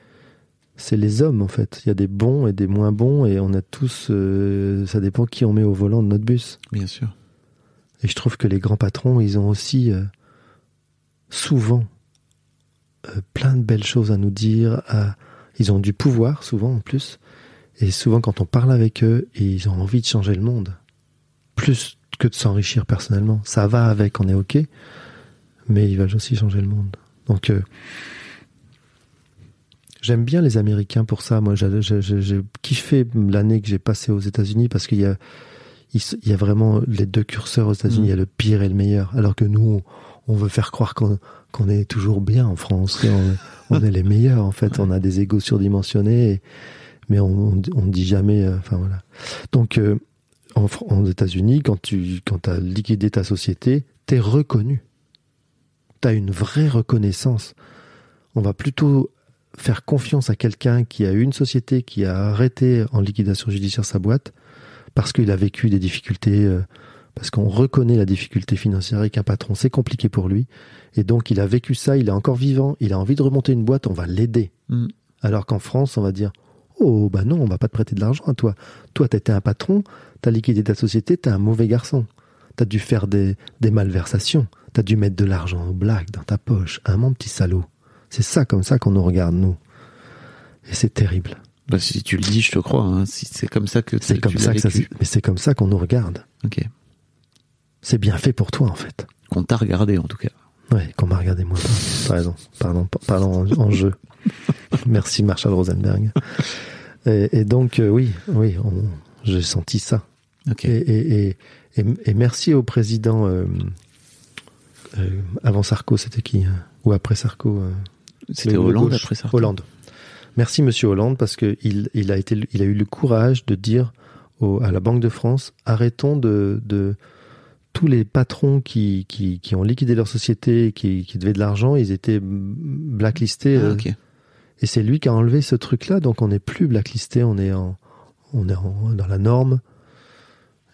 A: c'est les hommes en fait. Il y a des bons et des moins bons et on a tous, euh, ça dépend qui on met au volant de notre bus.
C: Bien sûr.
A: Et je trouve que les grands patrons, ils ont aussi euh, souvent euh, plein de belles choses à nous dire. à- Ils ont du pouvoir souvent en plus. Et souvent quand on parle avec eux, ils ont envie de changer le monde. Plus que de s'enrichir personnellement. Ça va avec, on est OK. Mais ils veulent aussi changer le monde. Donc euh, j'aime bien les Américains pour ça. Moi j'ai- kiffé l'année que j'ai passée aux États-Unis parce qu'il y a il s- il y a vraiment les deux curseurs aux États-Unis,
C: Mm.
A: il y a le pire et le meilleur. Alors que nous, on, on veut faire croire qu'on est toujours bien en France. on, on est les meilleurs, en fait. On a des égos surdimensionnés, et- mais on, on dit jamais. euh, Enfin voilà. Donc, euh, en, États-Unis, quand tu quand as liquidé ta société, t'es reconnu. T'as une vraie reconnaissance. On va plutôt faire confiance à quelqu'un qui a eu une société qui a arrêté en liquidation judiciaire sa boîte parce qu'il a vécu des difficultés, euh, parce qu'on reconnaît la difficulté financière et qu'un patron, c'est compliqué pour lui. Et donc, il a vécu ça, il est encore vivant, il a envie de remonter une boîte, on va l'aider.
C: Mm.
A: Alors qu'en France, on va dire, oh, bah non, on va pas te prêter de l'argent à toi. Toi, t'étais un patron, t'as liquidé ta société, t'es un mauvais garçon. T'as dû faire des, des malversations. T'as dû mettre de l'argent au black dans ta poche. Un mon petit salaud. C'est ça comme ça qu'on nous regarde, nous. Et c'est terrible.
C: Bah, si tu le dis, je te crois. Hein. Si c'est comme ça que
A: C'est comme ça que ça, mais c'est comme ça qu'on nous regarde.
C: Ok.
A: C'est bien fait pour toi, en fait.
C: Qu'on t'a regardé en tout cas.
A: Ouais, qu'on m'a regardé moi. T'as raison. Pardon, en, en jeu. Merci Marshall Rosenberg. Et, et donc, euh, oui, oui, j'ai senti ça.
C: Ok.
A: Et, et, et, et, et merci au président. euh, euh, avant Sarko, c'était qui Ou après Sarko
C: C'était Hollande après ça.
A: Hollande. Merci Monsieur Hollande parce que il, il a été, il a eu le courage de dire au- à la Banque de France arrêtons de, de tous les patrons qui, qui, qui ont liquidé leur société, qui, qui devaient de l'argent, ils étaient blacklistés.
C: Ah,
A: euh. Et c'est lui qui a enlevé ce truc-là, donc on n'est plus blacklisté, on est en, on est en- dans la norme.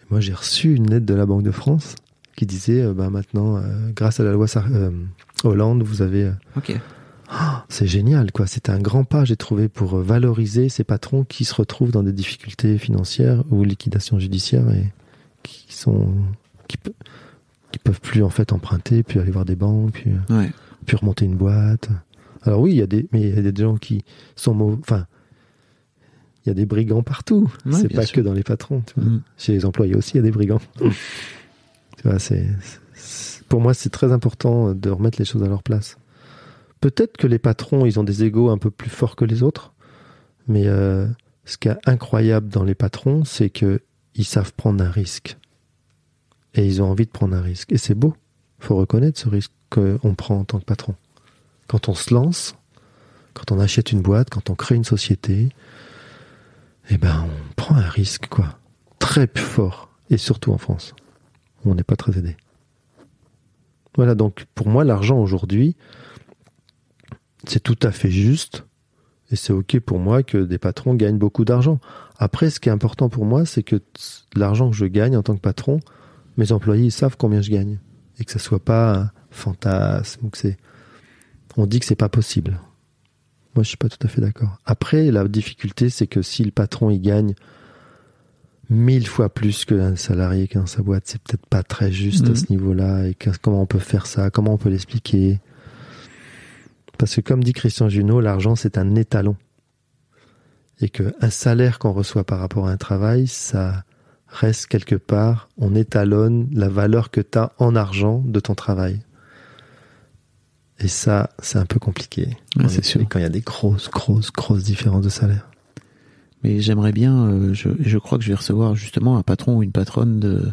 A: Et moi, j'ai reçu une lettre de la Banque de France qui disait, euh, bah, maintenant, euh, grâce à la loi euh, Hollande, vous avez, C'est génial, quoi. C'est un grand pas, j'ai trouvé, pour euh, valoriser ces patrons qui se retrouvent dans des difficultés financières ou liquidation judiciaire et qui sont, qui, pe- qui peuvent plus en fait emprunter, puis aller voir des banques, puis, euh,
C: Ouais.
A: puis remonter une boîte. Alors oui, il y a des, mais il y a des gens qui sont mauvais. Enfin, il y a des brigands partout.
C: Ouais,
A: c'est pas
C: sûr.
A: que dans les patrons. Tu vois.
C: Mm.
A: Chez les employés aussi, il y a des brigands. tu vois, c'est- pour moi, c'est très important de remettre les choses à leur place. Peut-être que les patrons, ils ont des égaux un peu plus forts que les autres, mais euh, ce qui est incroyable dans les patrons, c'est que ils savent prendre un risque et ils ont envie de prendre un risque. Et c'est beau. Faut reconnaître ce risque qu'on prend en tant que patron. Quand on se lance, quand on achète une boîte, quand on crée une société, eh ben, on prend un risque, quoi. Très fort. Et surtout en France, où on n'est pas très aidé. Voilà, donc pour moi, l'argent aujourd'hui, c'est tout à fait juste. Et c'est OK pour moi que des patrons gagnent beaucoup d'argent. Après, ce qui est important pour moi, c'est que l'argent que je gagne en tant que patron, mes employés ils savent combien je gagne. Et que ça soit pas un fantasme ou que c'est. On dit que c'est pas possible. Moi, je suis pas tout à fait d'accord. Après, la difficulté, c'est que si le patron il gagne mille fois plus qu'un salarié qui est dans sa boîte, c'est peut-être pas très juste à
C: Mhm.
A: ce niveau-là. Et que- comment on peut faire ça? Comment on peut l'expliquer? Parce que comme dit Christian Junot, l'argent c'est un étalon. Et que un salaire qu'on reçoit par rapport à un travail, ça reste quelque part, on étalonne la valeur que tu as en argent de ton travail. Et ça, c'est un peu compliqué.
C: Ouais, c'est sûr.
A: Quand il y a des grosses, grosses, grosses différences de salaire.
C: Mais j'aimerais bien, euh, je, je crois que je vais recevoir justement un patron ou une patronne de,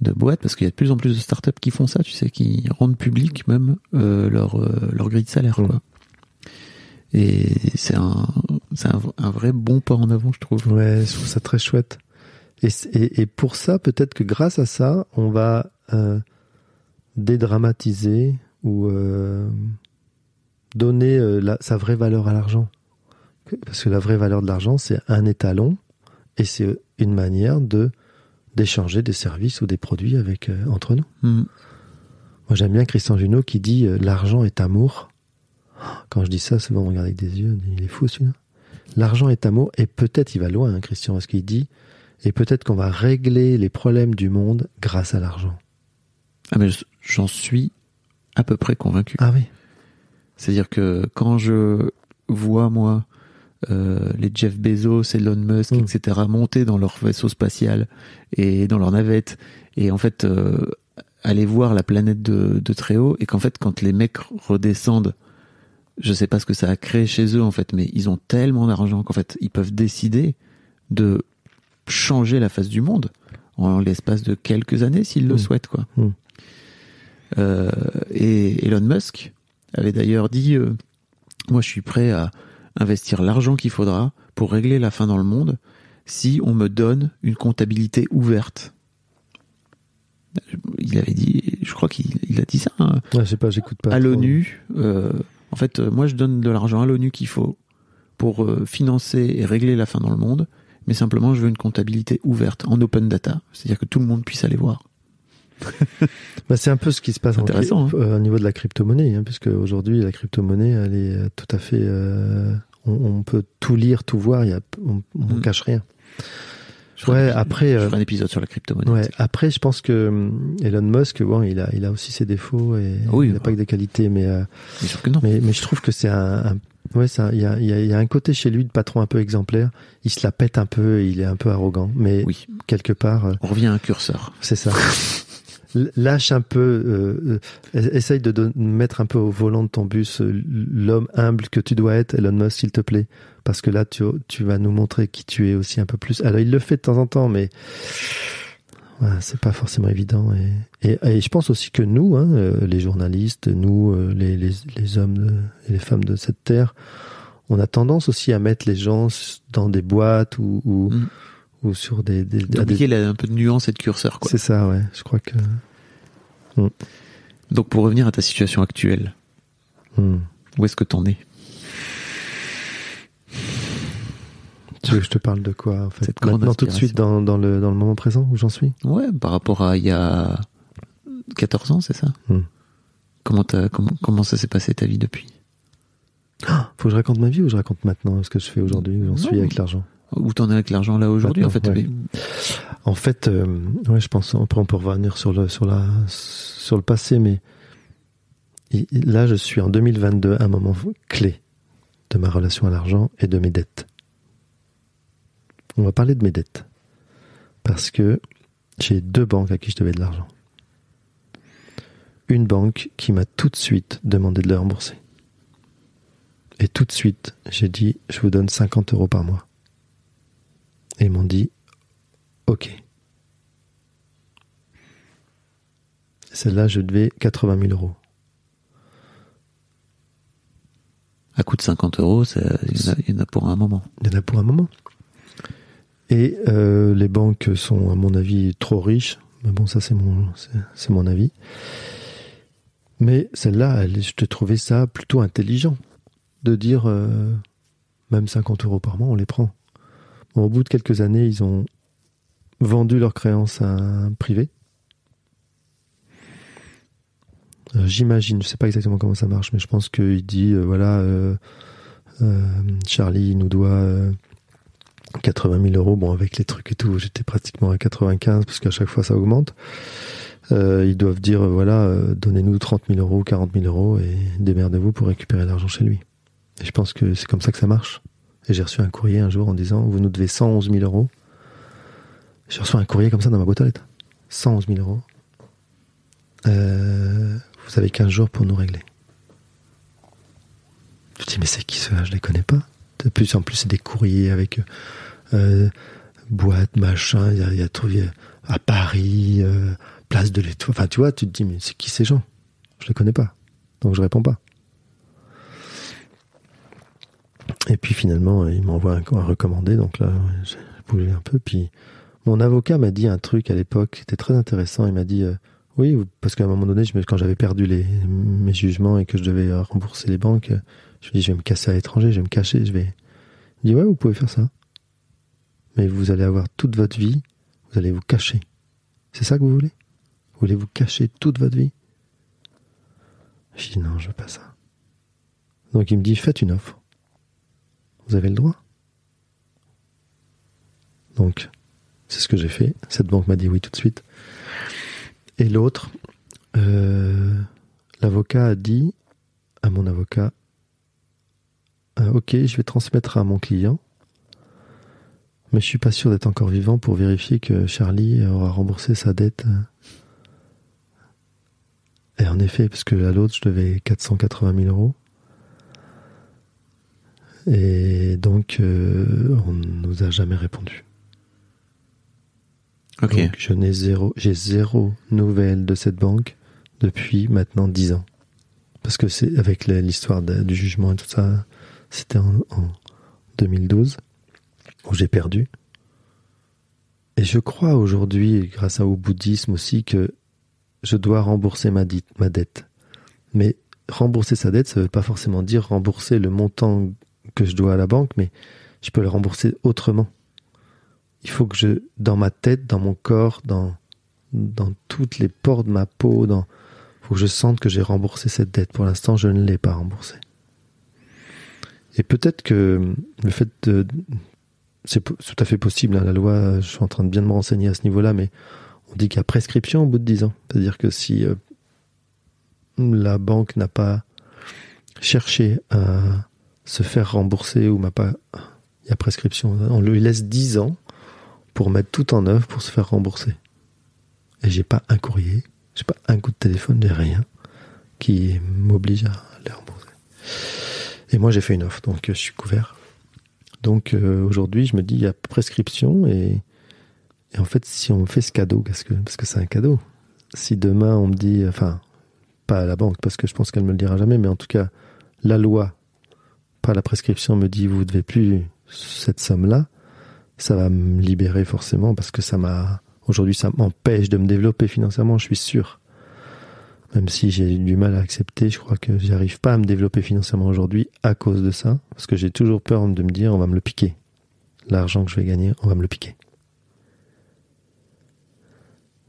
C: de boîte, parce qu'il y a de plus en plus de startups qui font ça, tu sais, qui rendent public même euh, leur, euh, leur grille de salaire.
A: Mm.
C: Quoi. Et c'est un, c'est un, un vrai bon pas en avant, je trouve.
A: Ouais, je trouve ça très chouette. Et, et, et pour ça, peut-être que grâce à ça, on va euh, dédramatiser ou donner la- sa vraie valeur à l'argent. Parce que la vraie valeur de l'argent, c'est un étalon et c'est une manière de d'échanger des services ou des produits avec euh, entre nous.
C: Mm.
A: Moi, j'aime bien Christian Junot qui dit euh, l'argent est amour. Quand je dis ça, souvent on regarde avec des yeux, il est fou celui-là. L'argent est amour et peut-être il va loin, hein, Christian, parce qu'il dit et peut-être qu'on va régler les problèmes du monde grâce à l'argent.
C: Ah, mais j'en suis à peu près convaincu.
A: Ah oui.
C: C'est-à-dire que quand je vois, moi, les Jeff Bezos, Elon Musk,
A: Mm.
C: etc., monter dans leur vaisseau spatial et dans leur navette, et en fait, euh, aller voir la planète de, de très haut, et qu'en fait, quand les mecs redescendent, je sais pas ce que ça a créé chez eux, en fait, mais ils ont tellement d'argent qu'en fait, ils peuvent décider de changer la face du monde en l'espace de quelques années s'ils le
A: Mm.
C: souhaitent, quoi.
A: Mm.
C: Euh, et Elon Musk avait d'ailleurs dit euh, Moi, je suis prêt à investir l'argent qu'il faudra pour régler la faim dans le monde si on me donne une comptabilité ouverte. Il avait dit, je crois qu'il il a dit ça hein,
A: Ouais, je sais pas, j'écoute pas.
C: à l'ONU. euh, en fait, moi, je donne de l'argent à l'ONU qu'il faut pour euh, financer et régler la faim dans le monde, mais simplement, je veux une comptabilité ouverte en open data, c'est-à-dire que tout le monde puisse aller voir.
A: Bah, c'est un peu ce qui se passe en
C: Intéressant, hein.
A: euh, au niveau de la crypto-monnaie, hein, puisque aujourd'hui la crypto-monnaie, elle est euh, tout à fait. euh, on, on peut tout lire, tout voir, il y a, on, on
C: Mm.
A: cache rien.
C: Je
A: Ouais, après,
C: je ferai un épisode sur la crypto-monnaie.
A: Ouais, après, je pense que hum, Elon Musk, bon, il a, il a aussi ses défauts et
C: Oui,
A: il n'a pas que des qualités, mais, euh,
C: Bien sûr que non.
A: mais, mais je trouve que c'est un, un- ouais, c'est un- il y a, il y, a, il y a un côté chez lui de patron un peu exemplaire. Il se la pète un peu, il est un peu arrogant, mais
C: Oui,
A: quelque part, euh,
C: on revient à un curseur.
A: c'est ça. Lâche un peu, euh, euh, essaye de mettre un peu au volant de ton bus euh, l'homme humble que tu dois être, Elon Musk, s'il te plaît. Parce que là, tu, tu vas nous montrer qui tu es aussi un peu plus. Alors, il le fait de temps en temps, mais voilà, c'est pas forcément évident. Et, et, je pense aussi que nous, hein, euh, les journalistes, nous, les, les, les hommes et les femmes de cette terre, on a tendance aussi à mettre les gens dans des boîtes ou, ou,
C: Mm.
A: Ou sur des, des, à des-
C: un peu de nuance et de curseur, quoi.
A: c'est ça, ouais. Je crois que Mm.
C: Donc pour revenir à ta situation actuelle,
A: Hmm.
C: où est-ce que t'en es?
A: Tu veux que je te parle de quoi en fait?
C: Cette
A: Maintenant tout de suite dans, dans le, dans le moment présent où j'en suis?
C: Ouais, par rapport à il y a 14 ans, c'est ça?
A: Hmm.
C: comment, comment, comment ça s'est passé ta vie depuis?
A: Faut que je raconte ma vie ou je raconte maintenant ce que je fais aujourd'hui, où j'en suis avec l'argent?
C: Où t'en es avec l'argent là aujourd'hui en fait
A: Maintenant, ouais.
C: mais-
A: En fait, euh, ouais, je pense on peut, on peut revenir sur le sur la sur le passé, mais là, je suis en 2022, à un moment clé de ma relation à l'argent et de mes dettes. On va parler de mes dettes parce que j'ai deux banques à qui je devais de l'argent. Une banque qui m'a tout de suite demandé de le rembourser. Et tout de suite, j'ai dit, je vous donne 50 euros par mois. Et m'ont dit, ok. Celle-là, je devais 80 000 euros.
C: à coût de 50 euros, il y, en a- il y en a pour un moment.
A: Il y en a pour un moment. Et euh, les banques sont, à mon avis, trop riches. Mais bon, ça, c'est mon, c'est, mon avis. Mais celle-là, elle, je te trouvais ça plutôt intelligent. De dire, euh, même 50 euros par mois, on les prend. Au bout de quelques années, ils ont vendu leurs créances à un privé. Euh, J'imagine, je sais pas exactement comment ça marche, mais je pense qu'il dit, euh, voilà, euh, Charlie nous doit euh, 80 000 euros. Bon, avec les trucs et tout, j'étais pratiquement à 95 parce qu'à chaque fois ça augmente. Ils doivent dire, voilà, donnez-nous 30 000 euros, 40 000 euros et démerdez-vous pour récupérer l'argent chez lui. Et je pense que c'est comme ça que ça marche. Et j'ai reçu un courrier un jour en disant, vous nous devez 111 000 euros. J'ai reçu un courrier comme ça dans ma boîte aux lettres. 111 000 euros. Euh, vous avez 15 jours pour nous régler. Je dis, mais c'est qui ceux-là? Je les connais pas. De plus en plus, c'est des courriers avec euh, boîte, machin. Il y a, y a à Paris, euh, place de l'Étoile. Enfin, tu vois, tu te dis, mais c'est qui ces gens? Je les connais pas. Donc, je réponds pas. Et puis finalement, il m'envoie un, un recommandé. Donc là, j'ai bougé un peu. Puis mon avocat m'a dit un truc à l'époque qui était très intéressant. Il m'a dit, euh, oui, parce qu'à un moment donné, je me- quand j'avais perdu les, mes jugements et que je devais euh, rembourser les banques, euh, je me dis, je vais me casser à l'étranger, je vais me cacher, je vais. Il dit, ouais, vous pouvez faire ça. Mais vous allez avoir toute votre vie, vous allez vous cacher. C'est ça que vous voulez? Vous voulez vous cacher toute votre vie? Je dis, non, je veux pas ça. Donc il me dit, faites une offre. Vous avez le droit. Donc, c'est ce que j'ai fait. Cette banque m'a dit oui tout de suite. Et l'autre, euh, l'avocat a dit à mon avocat, euh, ok, je vais transmettre à mon client, mais je suis pas sûr d'être encore vivant pour vérifier que Charlie aura remboursé sa dette. Et en effet, parce que à l'autre, je devais 480 000 euros. Et donc, euh, on ne nous a jamais répondu.
C: Ok.
A: Donc, je n'ai zéro, j'ai zéro nouvelle de cette banque depuis maintenant 10 ans. Parce que c'est avec l'histoire du jugement et tout ça, c'était en, en 2012 où j'ai perdu. Et je crois aujourd'hui, grâce au bouddhisme aussi, que je dois rembourser ma dette. Mais rembourser sa dette, ça ne veut pas forcément dire rembourser le montant que je dois à la banque, mais je peux le rembourser autrement il faut que je, dans ma tête, dans mon corps, dans, dans toutes les pores de ma peau, dans, faut que je sente que j'ai remboursé cette dette. Pour l'instant, je ne l'ai pas remboursée. Et peut-être que le fait de, c'est tout à fait possible, hein, la loi, je suis en train de bien me renseigner à ce niveau-là, mais on dit qu'il y a prescription au bout de 10 ans. C'est-à-dire que si euh, la banque n'a pas cherché à se faire rembourser ou m'a pas, il y a prescription, on lui laisse 10 ans pour mettre tout en œuvre pour se faire rembourser. Et j'ai pas un courrier, j'ai pas un coup de téléphone, j'ai rien qui m'oblige à les rembourser. Et moi j'ai fait une offre, donc je suis couvert. Donc euh, aujourd'hui je me dis il y a prescription et, et en fait si on me fait ce cadeau, parce que parce que c'est un cadeau. Si demain on me dit, enfin pas à la banque parce que je pense qu'elle me le dira jamais, mais en tout cas la loi, la prescription me dit vous devez plus cette somme là ça va me libérer forcément parce que ça m'a aujourd'hui ça m'empêche de me développer financièrement je suis sûr Même si j'ai du mal à accepter, je crois que j'arrive pas à me développer financièrement aujourd'hui à cause de ça, parce que j'ai toujours peur de me dire on va me le piquer. L'argent que je vais gagner, on va me le piquer.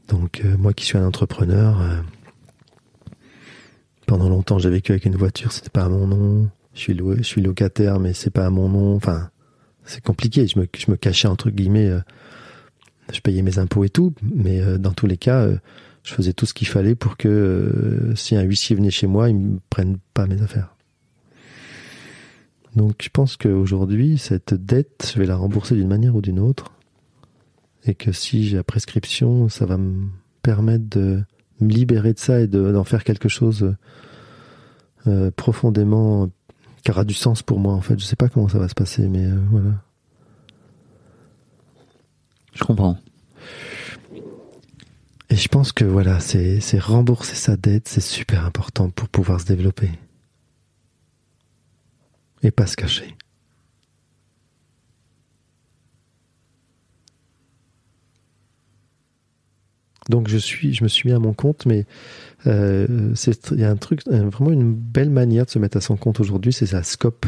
A: Donc euh, moi qui suis un entrepreneur, euh, pendant longtemps j'ai vécu avec une voiture, c'était pas à mon nom. Je suis loué, je suis locataire, mais c'est pas à mon nom. Enfin, c'est compliqué. Je me, je me cachais entre guillemets. euh, je payais mes impôts et tout, mais euh, dans tous les cas, euh, je faisais tout ce qu'il fallait pour que si un huissier venait chez moi, il me prenne pas mes affaires. Donc je pense qu'aujourd'hui, cette dette, je vais la rembourser d'une manière ou d'une autre. Et que si j'ai la prescription, ça va me permettre de me libérer de ça et de- d'en faire quelque chose profondément qui aura du sens pour moi en fait. Je sais pas comment ça va se passer, mais euh, voilà.
C: Je comprends.
A: Et je pense que voilà, c'est c'est rembourser sa dette, c'est super important pour pouvoir se développer. Et pas se cacher. Donc je suis, je me suis mis à mon compte, mais euh, c'est il y a un truc, euh, vraiment une belle manière de se mettre à son compte aujourd'hui, c'est sa scope.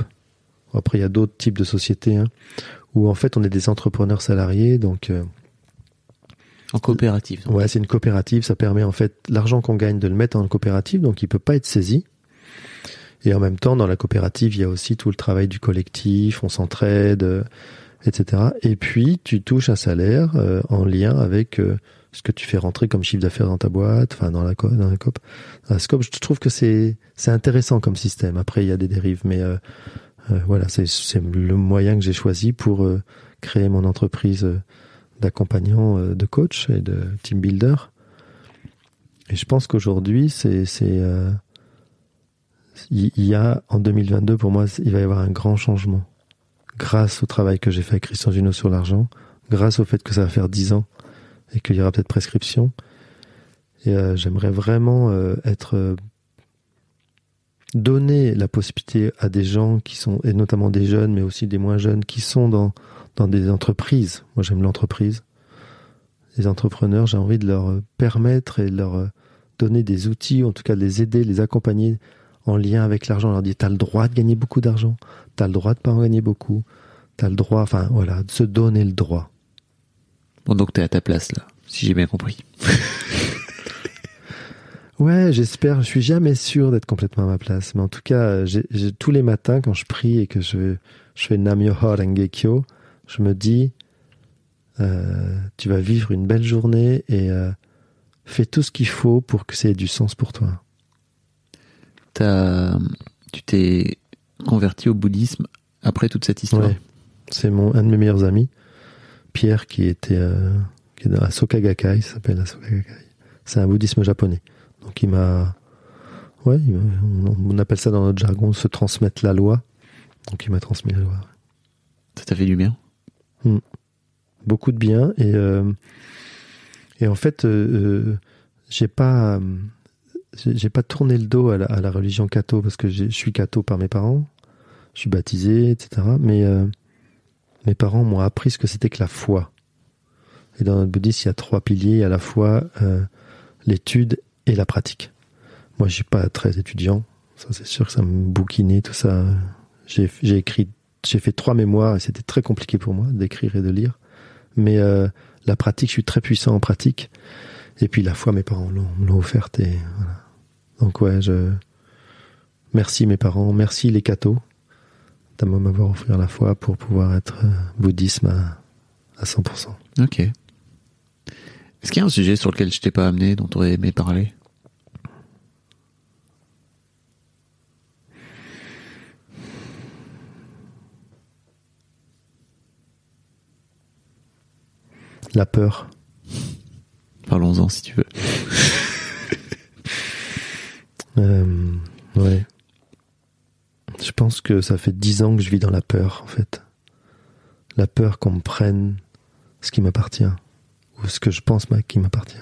A: Après il y a d'autres types de sociétés hein, où en fait on est des entrepreneurs salariés, donc euh,
C: En coopérative. donc.
A: Ouais, c'est une coopérative. Ça permet en fait l'argent qu'on gagne de le mettre en coopérative, donc il peut pas être saisi. Et en même temps, dans la coopérative, il y a aussi tout le travail du collectif, on s'entraide, euh, etc. Et puis, tu touches un salaire en lien avec ce que tu fais rentrer comme chiffre d'affaires dans ta boîte, enfin dans la dans la COP. Dans la scope, je trouve que c'est c'est intéressant comme système. Après, il y a des dérives, mais euh, euh, voilà, c'est c'est le moyen que j'ai choisi pour euh, créer mon entreprise. d'accompagnant de coach et de team builder. Et je pense qu'aujourd'hui, c'est, c'est, il y a en 2022 pour moi, il va y avoir un grand changement grâce au travail que j'ai fait avec Christian Junot sur l'argent, grâce au fait que ça va faire 10 ans et qu'il y aura peut-être prescription. Et euh, j'aimerais vraiment euh, être euh, donner la possibilité à des gens qui sont et notamment des jeunes, mais aussi des moins jeunes qui sont dans dans des entreprises. Moi, j'aime l'entreprise. Les entrepreneurs, j'ai envie de leur permettre et de leur donner des outils, en tout cas de les aider, les accompagner en lien avec l'argent. leur dire, t'as le droit de gagner beaucoup d'argent, t'as le droit de pas en gagner beaucoup, t'as le droit, enfin voilà, de se donner le droit.
C: Bon, donc t'es à ta place là, si j'ai bien compris.
A: Ouais, j'espère. Je suis jamais sûr d'être complètement à ma place, mais en tout cas, tous les matins quand je prie et que je, je fais Nam-myoho Renge-kyo, je me dis, euh, tu vas vivre une belle journée et euh, fais tout ce qu'il faut pour que ça ait du sens pour toi.
C: T'as, tu t'es converti au bouddhisme après toute cette histoire?
A: Ouais. C'est mon un de mes meilleurs amis, Pierre, qui était euh, qui est dans la Soka Gakkai, il s'appelle la Soka Gakkai. C'est un bouddhisme japonais. Donc il m'a, ouais, on, appelle ça dans notre jargon se transmettre la loi. Donc il m'a transmis la loi.
C: Ça t'a fait du bien?
A: beaucoup de bien et euh, et en fait euh, euh, j'ai pas euh, j'ai pas tourné le dos à la, à la religion catho parce que je suis catho par mes parents je suis baptisé etc mais euh, mes parents m'ont appris ce que c'était que la foi et dans notre bouddhisme il y a trois piliers a la foi euh, l'étude et la pratique moi je suis pas très étudiant ça c'est sûr que ça me bouquinait tout ça j'ai écrit j'ai fait trois mémoires et c'était très compliqué pour moi d'écrire et de lire mais euh, la pratique, je suis très puissant en pratique. Et puis la foi, mes parents l'ont offerte. Et voilà. Donc ouais, je merci mes parents, merci les cathos de m'avoir offert la foi pour pouvoir être euh, bouddhisme à, à 100%.
C: Ok. Est-ce qu'il y a un sujet sur lequel je t'ai pas amené, dont tu aurais aimé parler?
A: La peur.
C: Parlons-en si tu veux.
A: Euh, ouais. Je pense que ça fait dix ans que je vis dans la peur, en fait. La peur qu'on me prenne ce qui m'appartient, ou ce que je pense qui m'appartient.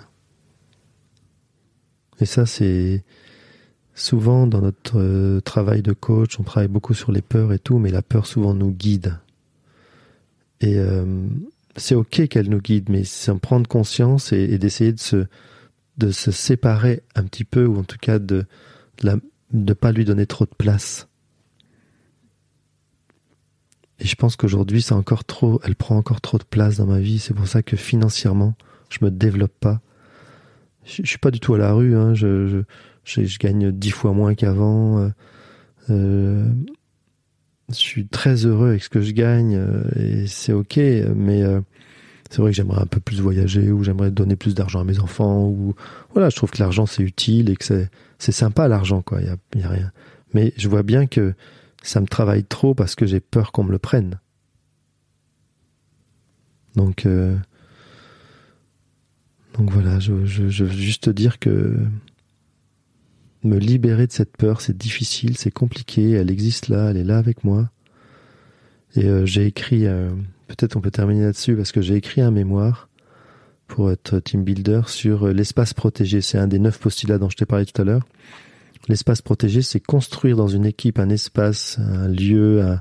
A: Et ça, c'est souvent dans notre euh, travail de coach, on travaille beaucoup sur les peurs et tout, mais la peur souvent nous guide. Et euh, c'est ok qu'elle nous guide, mais c'est en prendre conscience et, d'essayer de se de se séparer un petit peu, ou en tout cas de ne pas lui donner trop de place. Et je pense qu'aujourd'hui, c'est encore trop, elle prend encore trop de place dans ma vie. C'est pour ça que financièrement, je me développe pas. Je, je suis pas du tout à la rue. Hein. Je, gagne dix fois moins qu'avant. Euh, euh, je suis très heureux avec ce que je gagne euh, et c'est ok. Mais c'est vrai que j'aimerais un peu plus voyager ou j'aimerais donner plus d'argent à mes enfants ou voilà. Je trouve que l'argent c'est utile et que c'est sympa l'argent quoi. Il y y a rien. Mais je vois bien que ça me travaille trop parce que j'ai peur qu'on me le prenne. Donc, euh, donc voilà, je, je, je, veux juste te dire que me libérer de cette peur, c'est difficile, c'est compliqué, elle existe là, elle est là avec moi. Et euh, j'ai écrit, euh, peut-être on peut terminer là-dessus, parce que j'ai écrit un mémoire pour être team builder sur l'espace protégé. C'est un des neuf postulats dont je t'ai parlé tout à l'heure. L'espace protégé, c'est construire dans une équipe un espace, un lieu un,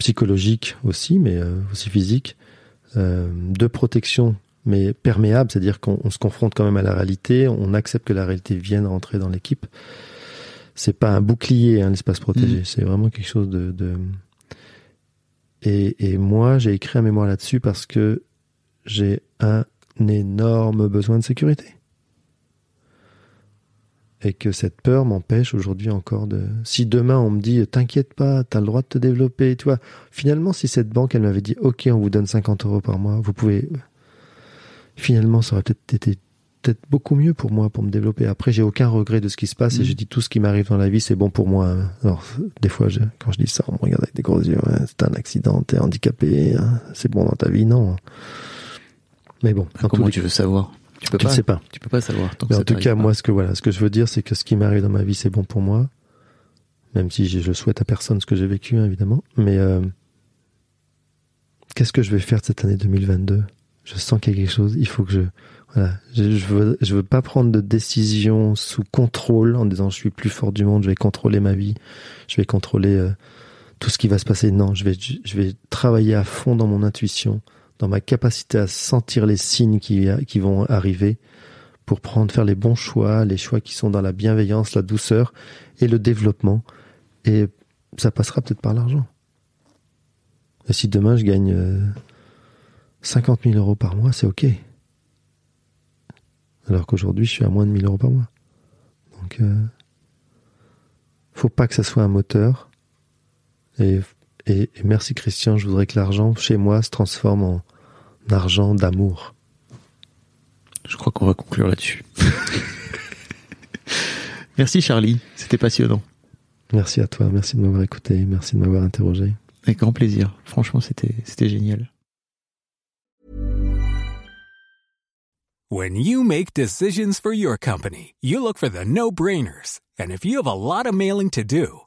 A: psychologique aussi, mais euh, aussi physique, euh, de protection, mais perméable, c'est-à-dire qu'on se confronte quand même à la réalité, on accepte que la réalité vienne rentrer dans l'équipe. C'est pas un bouclier, hein, l'espace protégé,
C: Mmh.
A: c'est vraiment quelque chose de... de... Et, et moi, j'ai écrit un mémoire là-dessus parce que j'ai un énorme besoin de sécurité et que cette peur m'empêche aujourd'hui encore de. Si demain on me dit t'inquiète pas, t'as le droit de te développer, tu vois. Finalement, si cette banque elle m'avait dit ok, on vous donne 50 euros par mois, vous pouvez. Finalement, ça aurait peut-être été peut-être beaucoup mieux pour moi pour me développer. Après, j'ai aucun regret de ce qui se passe et
C: Mhm.
A: je dis tout ce qui m'arrive dans la vie, c'est bon pour moi. hein. Alors, des fois, je- quand je dis ça, on me regarde avec des gros yeux. Ouais, c'est un accident, t'es handicapé, hein, c'est bon dans ta vie, non. Mais bon, en
C: Comment
A: tous
C: tu
A: les-
C: veux savoir? Tu peux
A: tu
C: pas.
A: ne sais pas.
C: Tu peux pas savoir.
A: Mais en tout cas,
C: pas.
A: moi, ce que voilà, ce que je veux dire, c'est que ce qui m'arrive dans ma vie, c'est bon pour moi. Même si je, je souhaite à personne ce que j'ai vécu, hein, évidemment. Mais euh, qu'est-ce que je vais faire de cette année 2022 Je sens qu'il y a quelque chose. Il faut que je voilà, je, je veux je veux pas prendre de décision sous contrôle en disant je suis plus fort du monde, je vais contrôler ma vie, je vais contrôler euh, tout ce qui va se passer. Non, je vais je vais travailler à fond dans mon intuition, dans ma capacité à sentir les signes qui vont arriver pour prendre, faire les bons choix, les choix qui sont dans la bienveillance, la douceur et le développement. Et ça passera peut-être par l'argent. Et si demain je gagne euh, 50 000 euros par mois, c'est OK. Alors qu'aujourd'hui, je suis à moins de 1000 euros par mois. Donc, euh, faut pas que ça soit un moteur. Et, et, et merci Christian, je voudrais que l'argent chez moi se transforme en argent d'amour.
C: Je crois qu'on va conclure là-dessus. Merci Charlie, c'était passionnant.
A: Merci à toi, merci de m'avoir écouté, merci de m'avoir interrogé.
C: Avec grand plaisir. Franchement, c'était c'était génial.
E: When you make decisions for your company, you look for the no brainers. And if you have a lot of mailing to do,